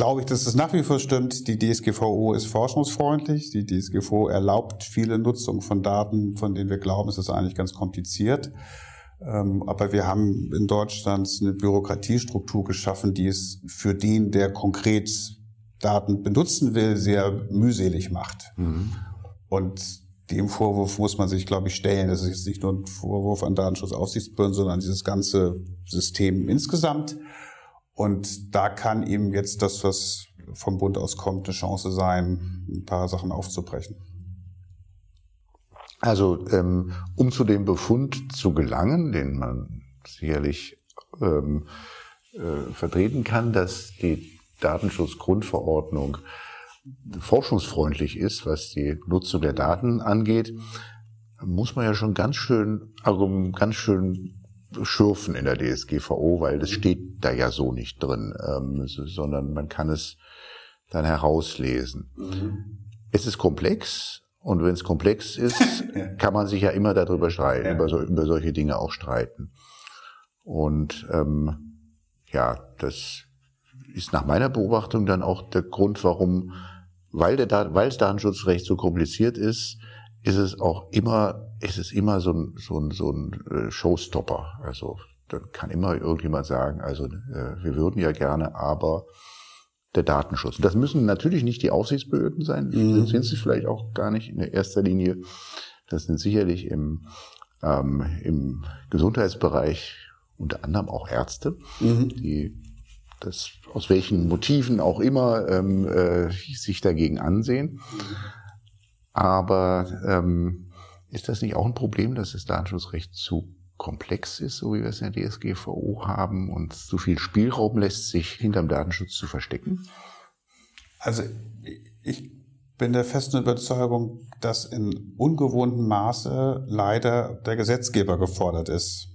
glaube ich, dass es nach wie vor stimmt. Die DSGVO ist forschungsfreundlich. Die DSGVO erlaubt viele Nutzung von Daten, von denen wir glauben, es ist eigentlich ganz kompliziert. Ähm, aber wir haben in Deutschland eine Bürokratiestruktur geschaffen, die es für den, der konkret Daten benutzen will, sehr mühselig macht. Mhm. Und dem Vorwurf muss man sich, glaube ich, stellen. Das ist jetzt nicht nur ein Vorwurf an Datenschutzaufsichtsbehörden, sondern an dieses ganze System insgesamt. Und da kann eben jetzt das, was vom Bund aus kommt, eine Chance sein, ein paar Sachen aufzubrechen. Also um zu dem Befund zu gelangen, den man sicherlich ähm, äh, vertreten kann, dass die Datenschutzgrundverordnung forschungsfreundlich ist, was die Nutzung der Daten angeht, muss man ja schon ganz schön, ganz schön schürfen in der DSGVO, weil das steht da ja so nicht drin, ähm, sondern man kann es dann herauslesen. Mhm. Es ist komplex und wenn es komplex ist, kann man sich ja immer darüber streiten, ja. über, so, über solche Dinge auch streiten. Und ähm, ja, das ist nach meiner Beobachtung dann auch der Grund, warum, weil, der, weil das Datenschutzrecht so kompliziert ist, ist es auch immer, ist es immer so ein, so ein, so ein äh, Showstopper. Also dann kann immer irgendjemand sagen, also äh, wir würden ja gerne, aber der Datenschutz. Das müssen natürlich nicht die Aufsichtsbehörden sein, mhm. sind sie vielleicht auch gar nicht in erster Linie. Das sind sicherlich im, ähm, im Gesundheitsbereich unter anderem auch Ärzte, mhm. die das aus welchen Motiven auch immer ähm, äh, sich dagegen ansehen. Aber ähm, ist das nicht auch ein Problem, dass das Datenschutzrecht zu komplex ist, so wie wir es in der DSGVO haben und zu viel Spielraum lässt, sich hinterm Datenschutz zu verstecken? Also ich bin der festen Überzeugung, dass in ungewohntem Maße leider der Gesetzgeber gefordert ist.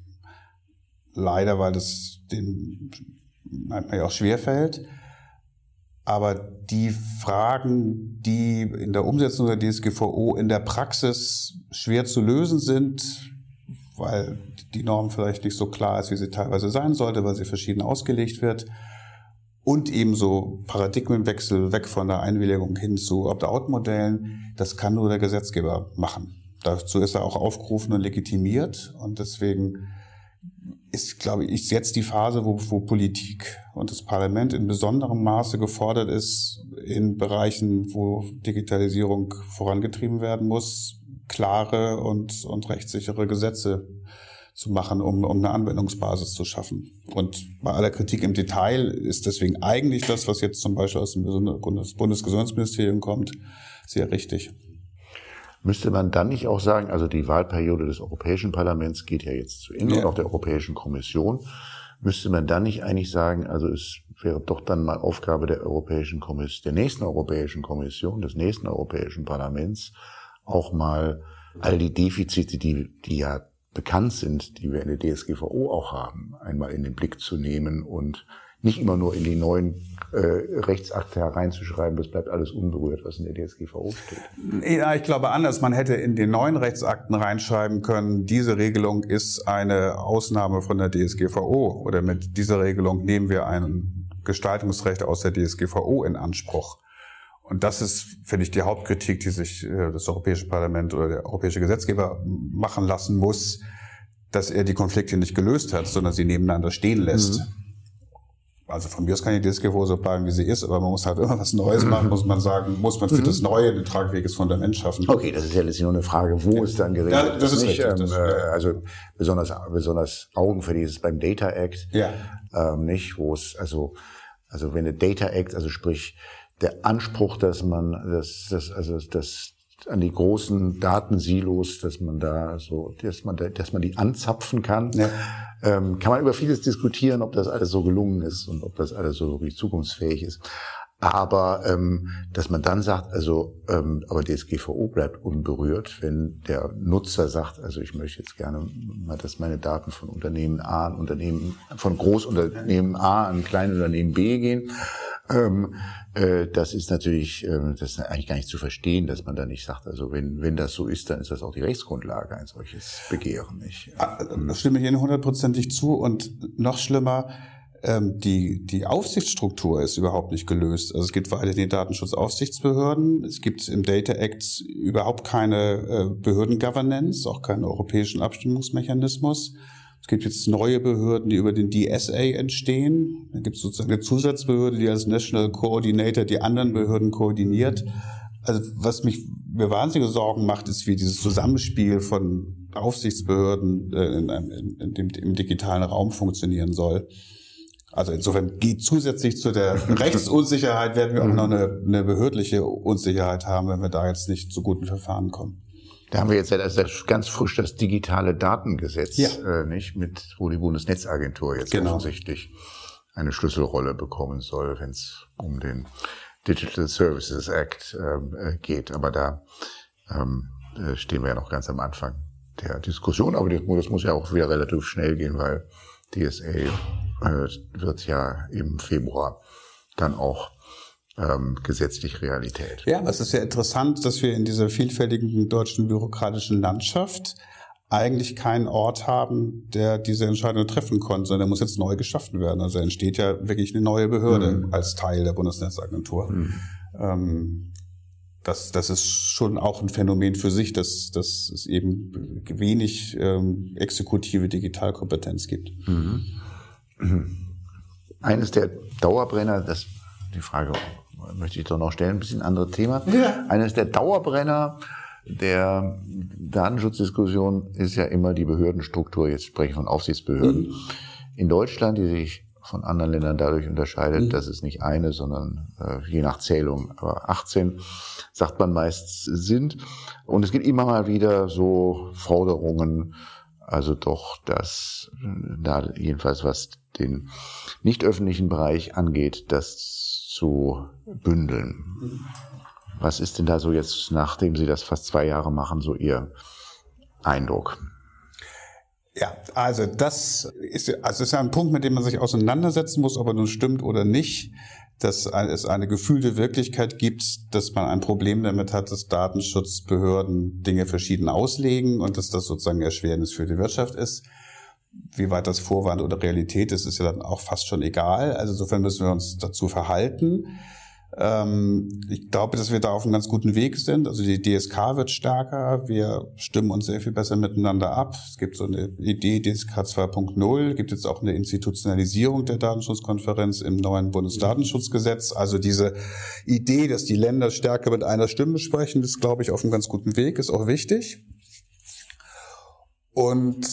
Leider, weil das dem manchmal ja auch schwerfällt. Aber die Fragen, die in der Umsetzung der DSGVO in der Praxis schwer zu lösen sind, weil die Norm vielleicht nicht so klar ist, wie sie teilweise sein sollte, weil sie verschieden ausgelegt wird, und ebenso Paradigmenwechsel weg von der Einwilligung hin zu Opt-out-Modellen, das kann nur der Gesetzgeber machen. Dazu ist er auch aufgerufen und legitimiert und deswegen ist, glaube ich, jetzt die Phase, wo, wo Politik und das Parlament in besonderem Maße gefordert ist, in Bereichen, wo Digitalisierung vorangetrieben werden muss, klare und, und rechtssichere Gesetze zu machen, um, um eine Anwendungsbasis zu schaffen. Und bei aller Kritik im Detail ist deswegen eigentlich das, was jetzt zum Beispiel aus dem Bundes Bundesgesundheitsministerium kommt, sehr richtig. Müsste man dann nicht auch sagen, also die Wahlperiode des Europäischen Parlaments geht ja jetzt zu Ende ja. und auch der Europäischen Kommission, müsste man dann nicht eigentlich sagen, also es wäre doch dann mal Aufgabe der Europäischen Kommission, der nächsten Europäischen Kommission, des nächsten Europäischen Parlaments, auch mal all die Defizite, die, die ja bekannt sind, die wir in der DSGVO auch haben, einmal in den Blick zu nehmen und nicht immer nur in die neuen äh, Rechtsakte hereinzuschreiben, das bleibt alles unberührt, was in der DSGVO steht. Ja, ich glaube anders. Man hätte in den neuen Rechtsakten reinschreiben können, diese Regelung ist eine Ausnahme von der DSGVO oder mit dieser Regelung nehmen wir ein Gestaltungsrecht aus der DSGVO in Anspruch. Und das ist, finde ich, die Hauptkritik, die sich äh, das Europäische Parlament oder der europäische Gesetzgeber machen lassen muss, dass er die Konflikte nicht gelöst hat, sondern sie nebeneinander stehen lässt. Mhm also von mir aus kann die DSGVO so bleiben, wie sie ist, aber man muss halt immer was Neues machen, muss man sagen, muss man für mhm. das Neue ein tragfähiges Fundament schaffen. Okay, das ist ja letztlich nur eine Frage, wo es dann geregelt ja, das ist. Nicht, richtig, ähm, das, äh, also besonders, besonders Augen für dieses beim Data Act, ja. ähm, nicht, wo es, also, also wenn der Data Act, also sprich, der Anspruch, dass man, das, das, also das, an die großen Datensilos, dass man da so, dass man, da, dass man die anzapfen kann. Ja. Ähm, kann man über vieles diskutieren, ob das alles so gelungen ist und ob das alles so wirklich zukunftsfähig ist. Aber ähm, dass man dann sagt, also aber aber DSGVO bleibt unberührt, wenn der Nutzer sagt, also ich möchte jetzt gerne mal, dass meine Daten von Unternehmen A an Unternehmen, von Großunternehmen A an Kleinunternehmen B gehen, ähm, äh, das ist natürlich, äh, das ist eigentlich gar nicht zu verstehen, dass man da nicht sagt, also wenn, wenn das so ist, dann ist das auch die Rechtsgrundlage, ein solches Begehren. Nicht? Ah, da stimme ich Ihnen hundertprozentig zu und noch schlimmer, ähm, die, die Aufsichtsstruktur ist überhaupt nicht gelöst. Also es gibt weiter die Datenschutzaufsichtsbehörden. Es gibt im Data Act überhaupt keine äh, Behördengovernance, auch keinen europäischen Abstimmungsmechanismus. Es gibt jetzt neue Behörden, die über den DSA entstehen. Da gibt es sozusagen eine Zusatzbehörde, die als National Coordinator die anderen Behörden koordiniert. Also was mich mir wahnsinnige Sorgen macht, ist, wie dieses Zusammenspiel von Aufsichtsbehörden äh, in, in, in dem, im digitalen Raum funktionieren soll. Also insofern geht zusätzlich zu der Rechtsunsicherheit werden wir auch noch eine, eine behördliche Unsicherheit haben, wenn wir da jetzt nicht zu guten Verfahren kommen. Da haben wir jetzt also ganz frisch das digitale Datengesetz, ja. äh, nicht mit, wo die Bundesnetzagentur jetzt genau. offensichtlich eine Schlüsselrolle bekommen soll, wenn es um den Digital Services Act ähm, äh, geht. Aber da ähm, äh, stehen wir ja noch ganz am Anfang der Diskussion. Aber das, das muss ja auch wieder relativ schnell gehen, weil DSA äh, wird ja im Februar dann auch ähm, gesetzlich Realität. Ja, es ist ja interessant, dass wir in dieser vielfältigen deutschen bürokratischen Landschaft eigentlich keinen Ort haben, der diese Entscheidung treffen konnte, sondern der muss jetzt neu geschaffen werden. Also entsteht ja wirklich eine neue Behörde mhm. als Teil der Bundesnetzagentur. Mhm. Ähm, das, das ist schon auch ein Phänomen für sich, dass, dass es eben wenig ähm, exekutive Digitalkompetenz gibt. Mhm. Eines der Dauerbrenner, das die Frage möchte ich doch noch stellen, ein bisschen anderes Thema. Ja. Eines der Dauerbrenner der Datenschutzdiskussion ist ja immer die Behördenstruktur. Jetzt spreche ich von Aufsichtsbehörden. Mhm. In Deutschland, die sich von anderen Ländern dadurch unterscheidet, mhm. dass es nicht eine, sondern äh, je nach Zählung aber 18, sagt man meist sind. Und es gibt immer mal wieder so Forderungen, also doch, dass da jedenfalls was den nicht öffentlichen Bereich angeht, das zu bündeln. Was ist denn da so jetzt, nachdem Sie das fast zwei Jahre machen, so Ihr Eindruck? Ja, also das ist, also ist ein Punkt, mit dem man sich auseinandersetzen muss, ob er nun stimmt oder nicht, dass es eine gefühlte Wirklichkeit gibt, dass man ein Problem damit hat, dass Datenschutzbehörden Dinge verschieden auslegen und dass das sozusagen Erschwernis für die Wirtschaft ist wie weit das Vorwand oder Realität ist, ist ja dann auch fast schon egal. Also insofern müssen wir uns dazu verhalten. Ähm, ich glaube, dass wir da auf einem ganz guten Weg sind. Also die DSK wird stärker. Wir stimmen uns sehr viel besser miteinander ab. Es gibt so eine Idee DSK 2.0. Gibt jetzt auch eine Institutionalisierung der Datenschutzkonferenz im neuen Bundesdatenschutzgesetz. Also diese Idee, dass die Länder stärker mit einer Stimme sprechen, ist, glaube ich, auf einem ganz guten Weg, ist auch wichtig. Und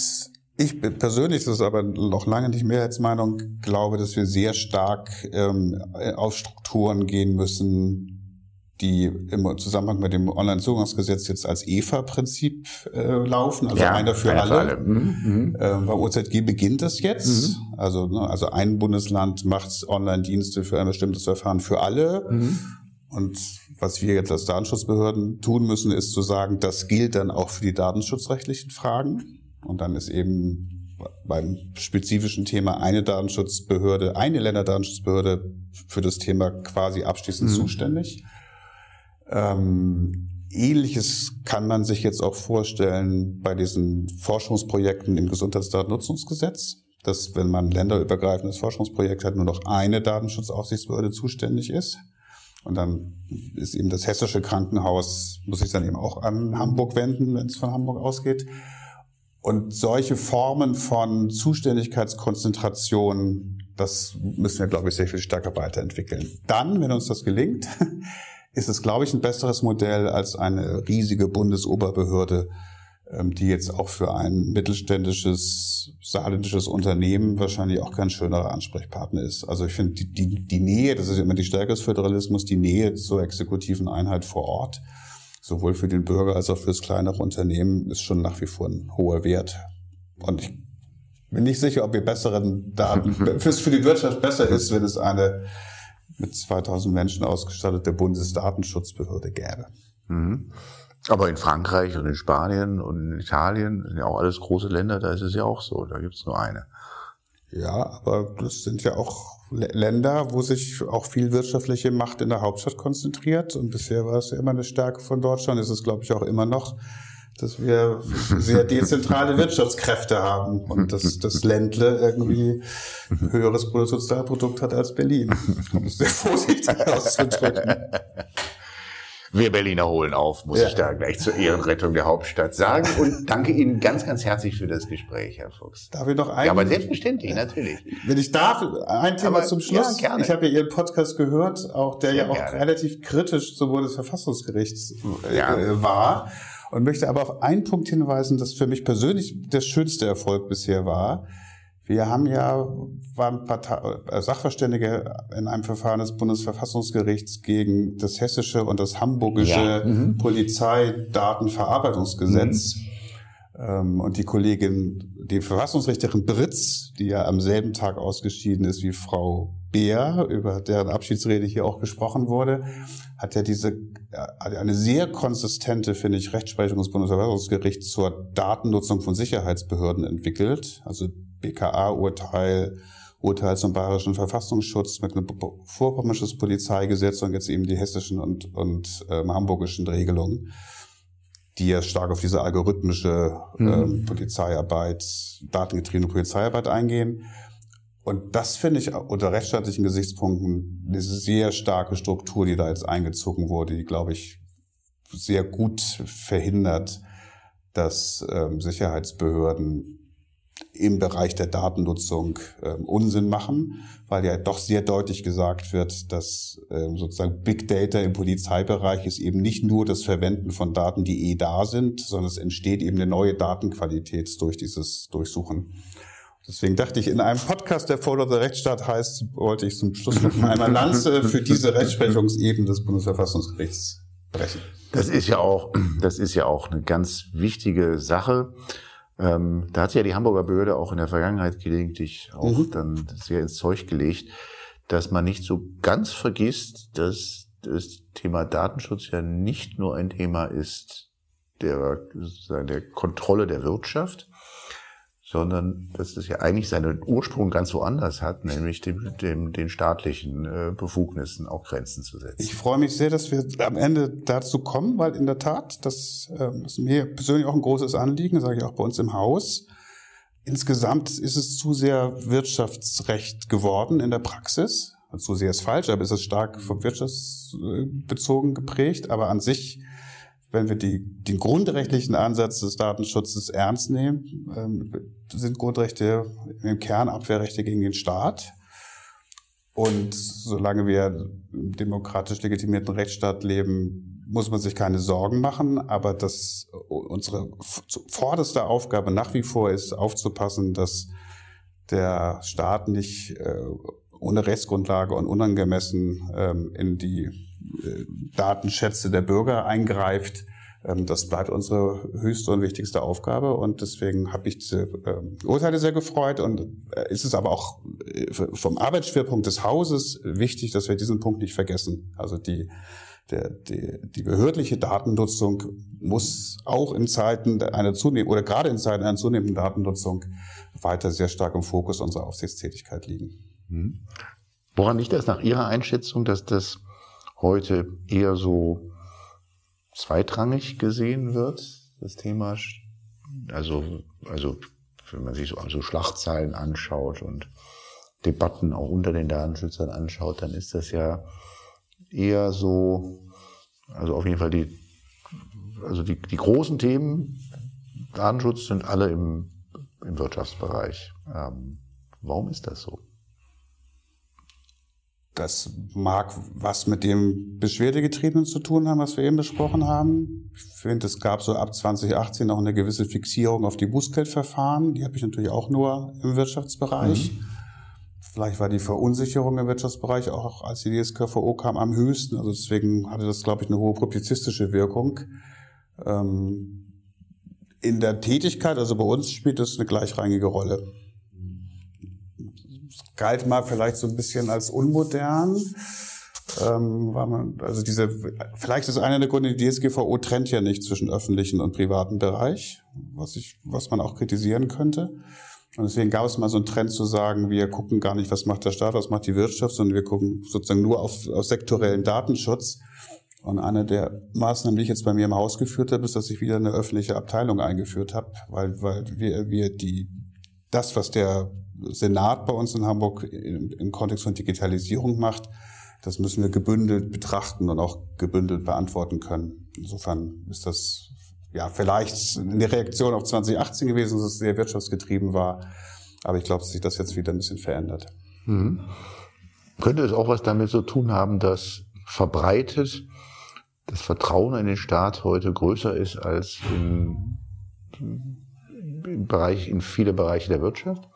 ich persönlich, das ist aber noch lange nicht Mehrheitsmeinung, glaube, dass wir sehr stark ähm, auf Strukturen gehen müssen, die im Zusammenhang mit dem Onlinezugangsgesetz jetzt als EFA-Prinzip äh, laufen, also ja, einer für alle. Für alle. Mhm, mhm. Ähm, beim OZG beginnt das jetzt. Mhm. Also, ne, also ein Bundesland macht Online-Dienste für ein bestimmtes Verfahren für alle. Mhm. Und was wir jetzt als Datenschutzbehörden tun müssen, ist zu sagen, das gilt dann auch für die datenschutzrechtlichen Fragen. Und dann ist eben beim spezifischen Thema eine Datenschutzbehörde, eine Länderdatenschutzbehörde für das Thema quasi abschließend mhm. zuständig. Ähm, Ähnliches kann man sich jetzt auch vorstellen bei diesen Forschungsprojekten im Gesundheitsdatennutzungsgesetz, dass wenn man länderübergreifendes Forschungsprojekt hat, nur noch eine Datenschutzaufsichtsbehörde zuständig ist. Und dann ist eben das hessische Krankenhaus, muss sich dann eben auch an Hamburg wenden, wenn es von Hamburg ausgeht. Und solche Formen von Zuständigkeitskonzentration, das müssen wir, glaube ich, sehr viel stärker weiterentwickeln. Dann, wenn uns das gelingt, ist es, glaube ich, ein besseres Modell als eine riesige Bundesoberbehörde, ähm, die jetzt auch für ein mittelständisches, saarländisches Unternehmen wahrscheinlich auch kein schönerer Ansprechpartner ist. Also ich finde, die, die, die Nähe, das ist immer die Stärke des Föderalismus, die Nähe zur exekutiven Einheit vor Ort, sowohl für den Bürger als auch für das kleinere Unternehmen ist schon nach wie vor ein hoher Wert. Und ich bin nicht sicher, ob wir besseren Daten, für die Wirtschaft besser ist, wenn es eine mit 2000 Menschen ausgestattete Bundesdatenschutzbehörde gäbe. Mhm. Aber in Frankreich und in Spanien und in Italien sind ja auch alles große Länder, da ist es ja auch so, da gibt es nur eine. Ja, aber das sind ja auch Länder, wo sich auch viel wirtschaftliche Macht in der Hauptstadt konzentriert. Und bisher war es ja immer eine Stärke von Deutschland, ist es, glaube ich, auch immer noch, dass wir sehr dezentrale Wirtschaftskräfte haben und dass das Ländle irgendwie höheres Bruttosozialprodukt hat als Berlin, um es sehr vorsichtig auszudrücken. Wir Berliner holen auf, muss ja. ich da gleich zur Ehrenrettung der Hauptstadt sagen. Und danke Ihnen ganz, ganz herzlich für das Gespräch, Herr Fuchs. Darf ich noch ein? Ja, aber selbstverständlich, natürlich. Wenn ich darf, ein Thema aber, zum Schluss. Ja, gerne. Ich habe ja Ihren Podcast gehört, auch der Sehr ja auch gerne. relativ kritisch sowohl des Verfassungsgerichts äh, ja. war. Und möchte aber auf einen Punkt hinweisen, das für mich persönlich der schönste Erfolg bisher war. Wir haben ja, waren äh, Sachverständige in einem Verfahren des Bundesverfassungsgerichts gegen das hessische und das hamburgische ja. mhm. Polizeidatenverarbeitungsgesetz. Mhm. Ähm, und die Kollegin, die Verfassungsrichterin Britz, die ja am selben Tag ausgeschieden ist wie Frau Beer, über deren Abschiedsrede hier auch gesprochen wurde, hat ja diese eine sehr konsistente, finde ich, Rechtsprechung des Bundesverfassungsgerichts zur Datennutzung von Sicherheitsbehörden entwickelt. Also BKA-Urteil, Urteil zum bayerischen Verfassungsschutz mit einem vorpommersches Polizeigesetz und jetzt eben die hessischen und, und ähm, hamburgischen Regelungen, die ja stark auf diese algorithmische mhm. ähm, Polizeiarbeit, datengetriebene Polizeiarbeit eingehen. Und das finde ich unter rechtsstaatlichen Gesichtspunkten eine sehr starke Struktur, die da jetzt eingezogen wurde, die, glaube ich, sehr gut verhindert, dass ähm, Sicherheitsbehörden im Bereich der Datennutzung äh, Unsinn machen, weil ja doch sehr deutlich gesagt wird, dass äh, sozusagen Big Data im Polizeibereich ist eben nicht nur das Verwenden von Daten, die eh da sind, sondern es entsteht eben eine neue Datenqualität durch dieses Durchsuchen. Deswegen dachte ich, in einem Podcast, der Follow the Rechtsstaat heißt, wollte ich zum Schluss noch einmal Lanze für diese Rechtsprechungsebene des Bundesverfassungsgerichts brechen. Das ist ja auch, das ist ja auch eine ganz wichtige Sache. Ähm, da hat ja die Hamburger Behörde auch in der Vergangenheit gelegentlich auch mhm. dann sehr ins Zeug gelegt, dass man nicht so ganz vergisst, dass das Thema Datenschutz ja nicht nur ein Thema ist der, der Kontrolle der Wirtschaft, sondern dass es ja eigentlich seinen Ursprung ganz woanders hat, nämlich dem, dem, den staatlichen äh, Befugnissen auch Grenzen zu setzen. Ich freue mich sehr, dass wir am Ende dazu kommen, weil in der Tat, das äh, ist mir persönlich auch ein großes Anliegen, sage ich auch bei uns im Haus. Insgesamt ist es zu sehr Wirtschaftsrecht geworden in der Praxis. zu sehr ist falsch, aber es ist stark vom wirtschaftsbezogen geprägt. Aber an sich, wenn wir die, den grundrechtlichen Ansatz des Datenschutzes ernst nehmen, ähm, sind Grundrechte im Kern Abwehrrechte gegen den Staat. Und solange wir im demokratisch legitimierten Rechtsstaat leben, muss man sich keine Sorgen machen. Aber das unsere vorderste Aufgabe nach wie vor ist, aufzupassen, dass der Staat nicht äh, ohne Rechtsgrundlage und unangemessen ähm, in die Datenschätze der Bürger eingreift. Ähm, das bleibt unsere höchste und wichtigste Aufgabe und deswegen habe ich diese äh, Urteile sehr gefreut und äh, ist es aber auch äh, vom Arbeitsschwerpunkt des Hauses wichtig, dass wir diesen Punkt nicht vergessen. Also die der, die, die behördliche Datennutzung muss auch in Zeiten einer zunehmenden oder gerade in Zeiten einer zunehmenden Datennutzung weiter sehr stark im Fokus unserer Aufsichtstätigkeit liegen. Mhm. Woran liegt das nach Ihrer Einschätzung, dass das heute eher so zweitrangig gesehen wird, das Thema? Also, also wenn man sich so, so Schlachtzeilen anschaut und Debatten auch unter den Datenschützern anschaut, dann ist das ja eher so, also auf jeden Fall die, also die, die großen Themen Datenschutz sind alle im, im Wirtschaftsbereich. Ähm, warum ist das so? Das mag was mit dem Beschwerdegetriebenen zu tun haben, was wir eben besprochen haben. Ich finde, es gab so ab 2018 noch eine gewisse Fixierung auf die Bußgeldverfahren. Die habe ich natürlich auch nur im Wirtschaftsbereich. Mhm. Vielleicht war die Verunsicherung im Wirtschaftsbereich auch, als die DSKVO kam, am höchsten. Also deswegen hatte das, glaube ich, eine hohe publizistische Wirkung. Ähm, in der Tätigkeit, also bei uns spielt das eine gleichrangige Rolle galt mal vielleicht so ein bisschen als unmodern. Ähm, war man, also diese, vielleicht ist einer der Gründe, die DSGVO trennt ja nicht zwischen öffentlichen und privaten Bereich, was ich, was man auch kritisieren könnte. Und deswegen gab es mal so einen Trend zu sagen, wir gucken gar nicht, was macht der Staat, was macht die Wirtschaft, sondern wir gucken sozusagen nur auf, auf sektorellen Datenschutz. Und eine der Maßnahmen, die ich jetzt bei mir im Haus geführt habe, ist, dass ich wieder eine öffentliche Abteilung eingeführt habe, weil, weil wir, wir die, das, was der Senat bei uns in Hamburg im, im Kontext von Digitalisierung macht, das müssen wir gebündelt betrachten und auch gebündelt beantworten können. Insofern ist das ja vielleicht eine Reaktion auf 2018 gewesen, dass es sehr wirtschaftsgetrieben war. Aber ich glaube, dass sich das jetzt wieder ein bisschen verändert. Mhm. Könnte es auch was damit zu tun haben, dass verbreitet das Vertrauen in den Staat heute größer ist als in, im Bereich, in viele Bereiche der Wirtschaft?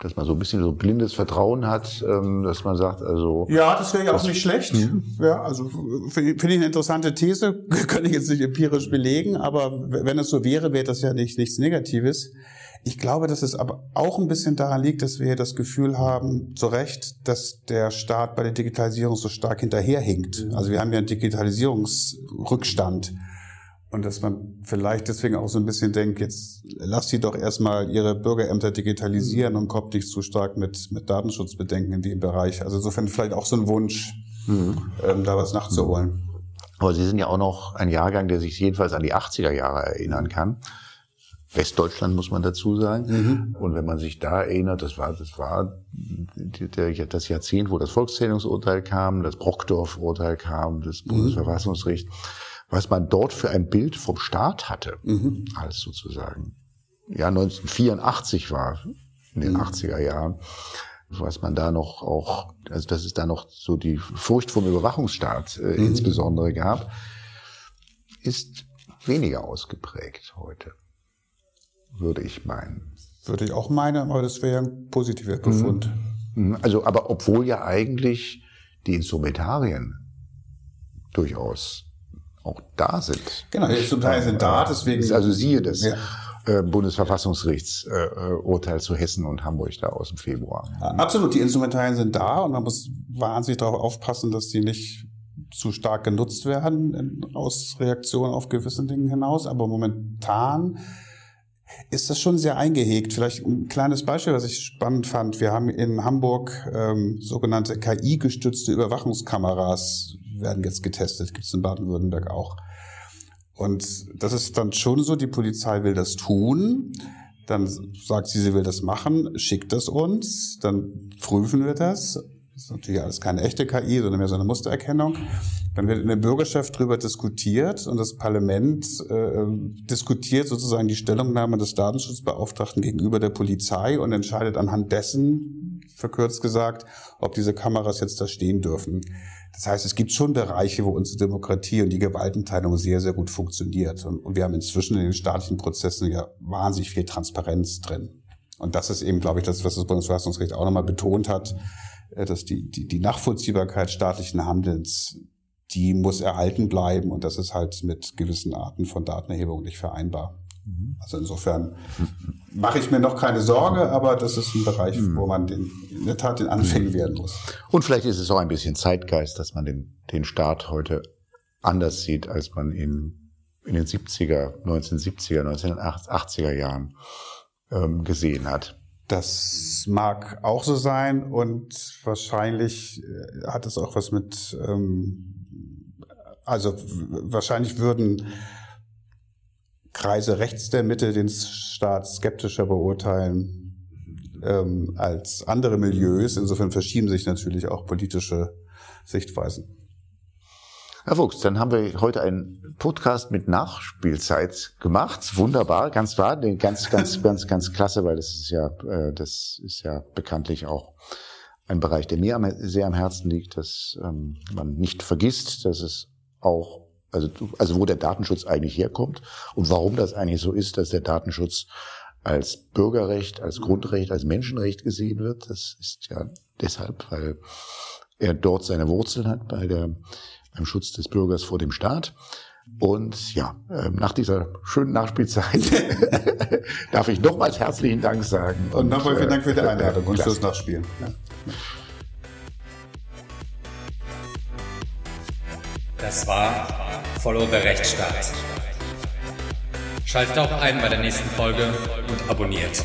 Dass man so ein bisschen so blindes Vertrauen hat, ähm, dass man sagt, also. Ja, das wäre ja auch nicht schlecht. Mhm. Ja, also finde ich eine interessante These, kann ich jetzt nicht empirisch belegen, aber wenn es so wäre, wäre das ja nicht, nichts Negatives. Ich glaube, dass es aber auch ein bisschen daran liegt, dass wir das Gefühl haben, zu Recht, dass der Staat bei der Digitalisierung so stark hinterherhinkt. Also wir haben ja einen Digitalisierungsrückstand. Und dass man vielleicht deswegen auch so ein bisschen denkt, jetzt lass sie doch erstmal ihre Bürgerämter digitalisieren und kommt nicht zu stark mit, mit Datenschutzbedenken in dem Bereich. Also insofern vielleicht auch so ein Wunsch, mhm. ähm, da was nachzuholen. Aber Sie sind ja auch noch ein Jahrgang, der sich jedenfalls an die 80er Jahre erinnern kann. Westdeutschland muss man dazu sagen. Mhm. Und wenn man sich da erinnert, das war, das war das Jahrzehnt, wo das Volkszählungsurteil kam, das Brockdorf-Urteil kam, das mhm. Bundesverfassungsgericht. Mhm was man dort für ein Bild vom Staat hatte, mhm. als sozusagen. Ja, 1984 war, in den mhm. 80er Jahren, was man da noch auch, also dass es da noch so die Furcht vom Überwachungsstaat äh, mhm. insbesondere gab, ist weniger ausgeprägt heute, würde ich meinen. Würde ich auch meinen, aber das wäre ein positiver Befund. Mhm. Also, aber obwohl ja eigentlich die Instrumentarien durchaus auch da sind. Genau, zum Teil sind da, deswegen. Also siehe das. Ja. Äh, Bundesverfassungsgerichtsurteil zu Hessen und Hamburg da aus dem Februar. Absolut, die Instrumentarien sind da und man muss wahnsinnig darauf aufpassen, dass die nicht zu stark genutzt werden aus Reaktionen auf gewissen Dingen hinaus. Aber momentan ist das schon sehr eingehegt. Vielleicht ein kleines Beispiel, was ich spannend fand. Wir haben in Hamburg ähm, sogenannte KI-gestützte Überwachungskameras werden jetzt getestet, gibt es in Baden-Württemberg auch. Und das ist dann schon so, die Polizei will das tun, dann sagt sie, sie will das machen, schickt das uns, dann prüfen wir das, Das ist natürlich alles keine echte KI, sondern mehr so eine Mustererkennung. Dann wird in der Bürgerschaft darüber diskutiert und das Parlament äh, diskutiert sozusagen die Stellungnahme des Datenschutzbeauftragten gegenüber der Polizei und entscheidet anhand dessen, verkürzt gesagt, ob diese Kameras jetzt da stehen dürfen. Das heißt, es gibt schon Bereiche, wo unsere Demokratie und die Gewaltenteilung sehr, sehr gut funktioniert. Und, wir haben inzwischen in den staatlichen Prozessen ja wahnsinnig viel Transparenz drin. Und das ist eben, glaube ich, das, was das Bundesverfassungsgericht auch nochmal betont hat, äh, dass die, die, die Nachvollziehbarkeit staatlichen Handelns, die muss erhalten bleiben. Und das ist halt mit gewissen Arten von Datenerhebung nicht vereinbar. Mhm. Also insofern mache ich mir noch keine Sorge, aber das ist ein Bereich, mhm. wo man den, in der Tat den Anfängen werden muss. Und vielleicht ist es auch ein bisschen Zeitgeist, dass man den, den Staat heute anders sieht, als man ihn in den 70er, 1970er, 1980er Jahren ähm, gesehen hat. Das mag auch so sein und wahrscheinlich äh, hat es auch was mit, ähm, also wahrscheinlich würden Kreise rechts der Mitte den Staat skeptischer beurteilen ähm, als andere Milieus. Insofern verschieben sich natürlich auch politische Sichtweisen. Herr Fuchs, dann haben wir heute einen Podcast mit Nachspielzeit gemacht. Wunderbar, ganz wahr, ganz, ganz, ganz, ganz klasse, weil das ist ja, äh, das ist ja bekanntlich auch ein Bereich, der mir sehr am Herzen liegt, dass ähm, man nicht vergisst, dass es auch also, also wo der Datenschutz eigentlich herkommt und warum das eigentlich so ist, dass der Datenschutz als Bürgerrecht, als Grundrecht, als Menschenrecht gesehen wird. Das ist ja deshalb, weil er dort seine Wurzeln hat bei der, beim Schutz des Bürgers vor dem Staat. Und ja, ähm, nach dieser schönen Nachspielzeit darf ich nochmals herzlichen Dank sagen. Und, und nochmal vielen Dank für die Einladung und fürs Nachspielen. Ja. Das war Follow the Rechtsstaat. Schaltet auch ein bei der nächsten Folge und abonniert.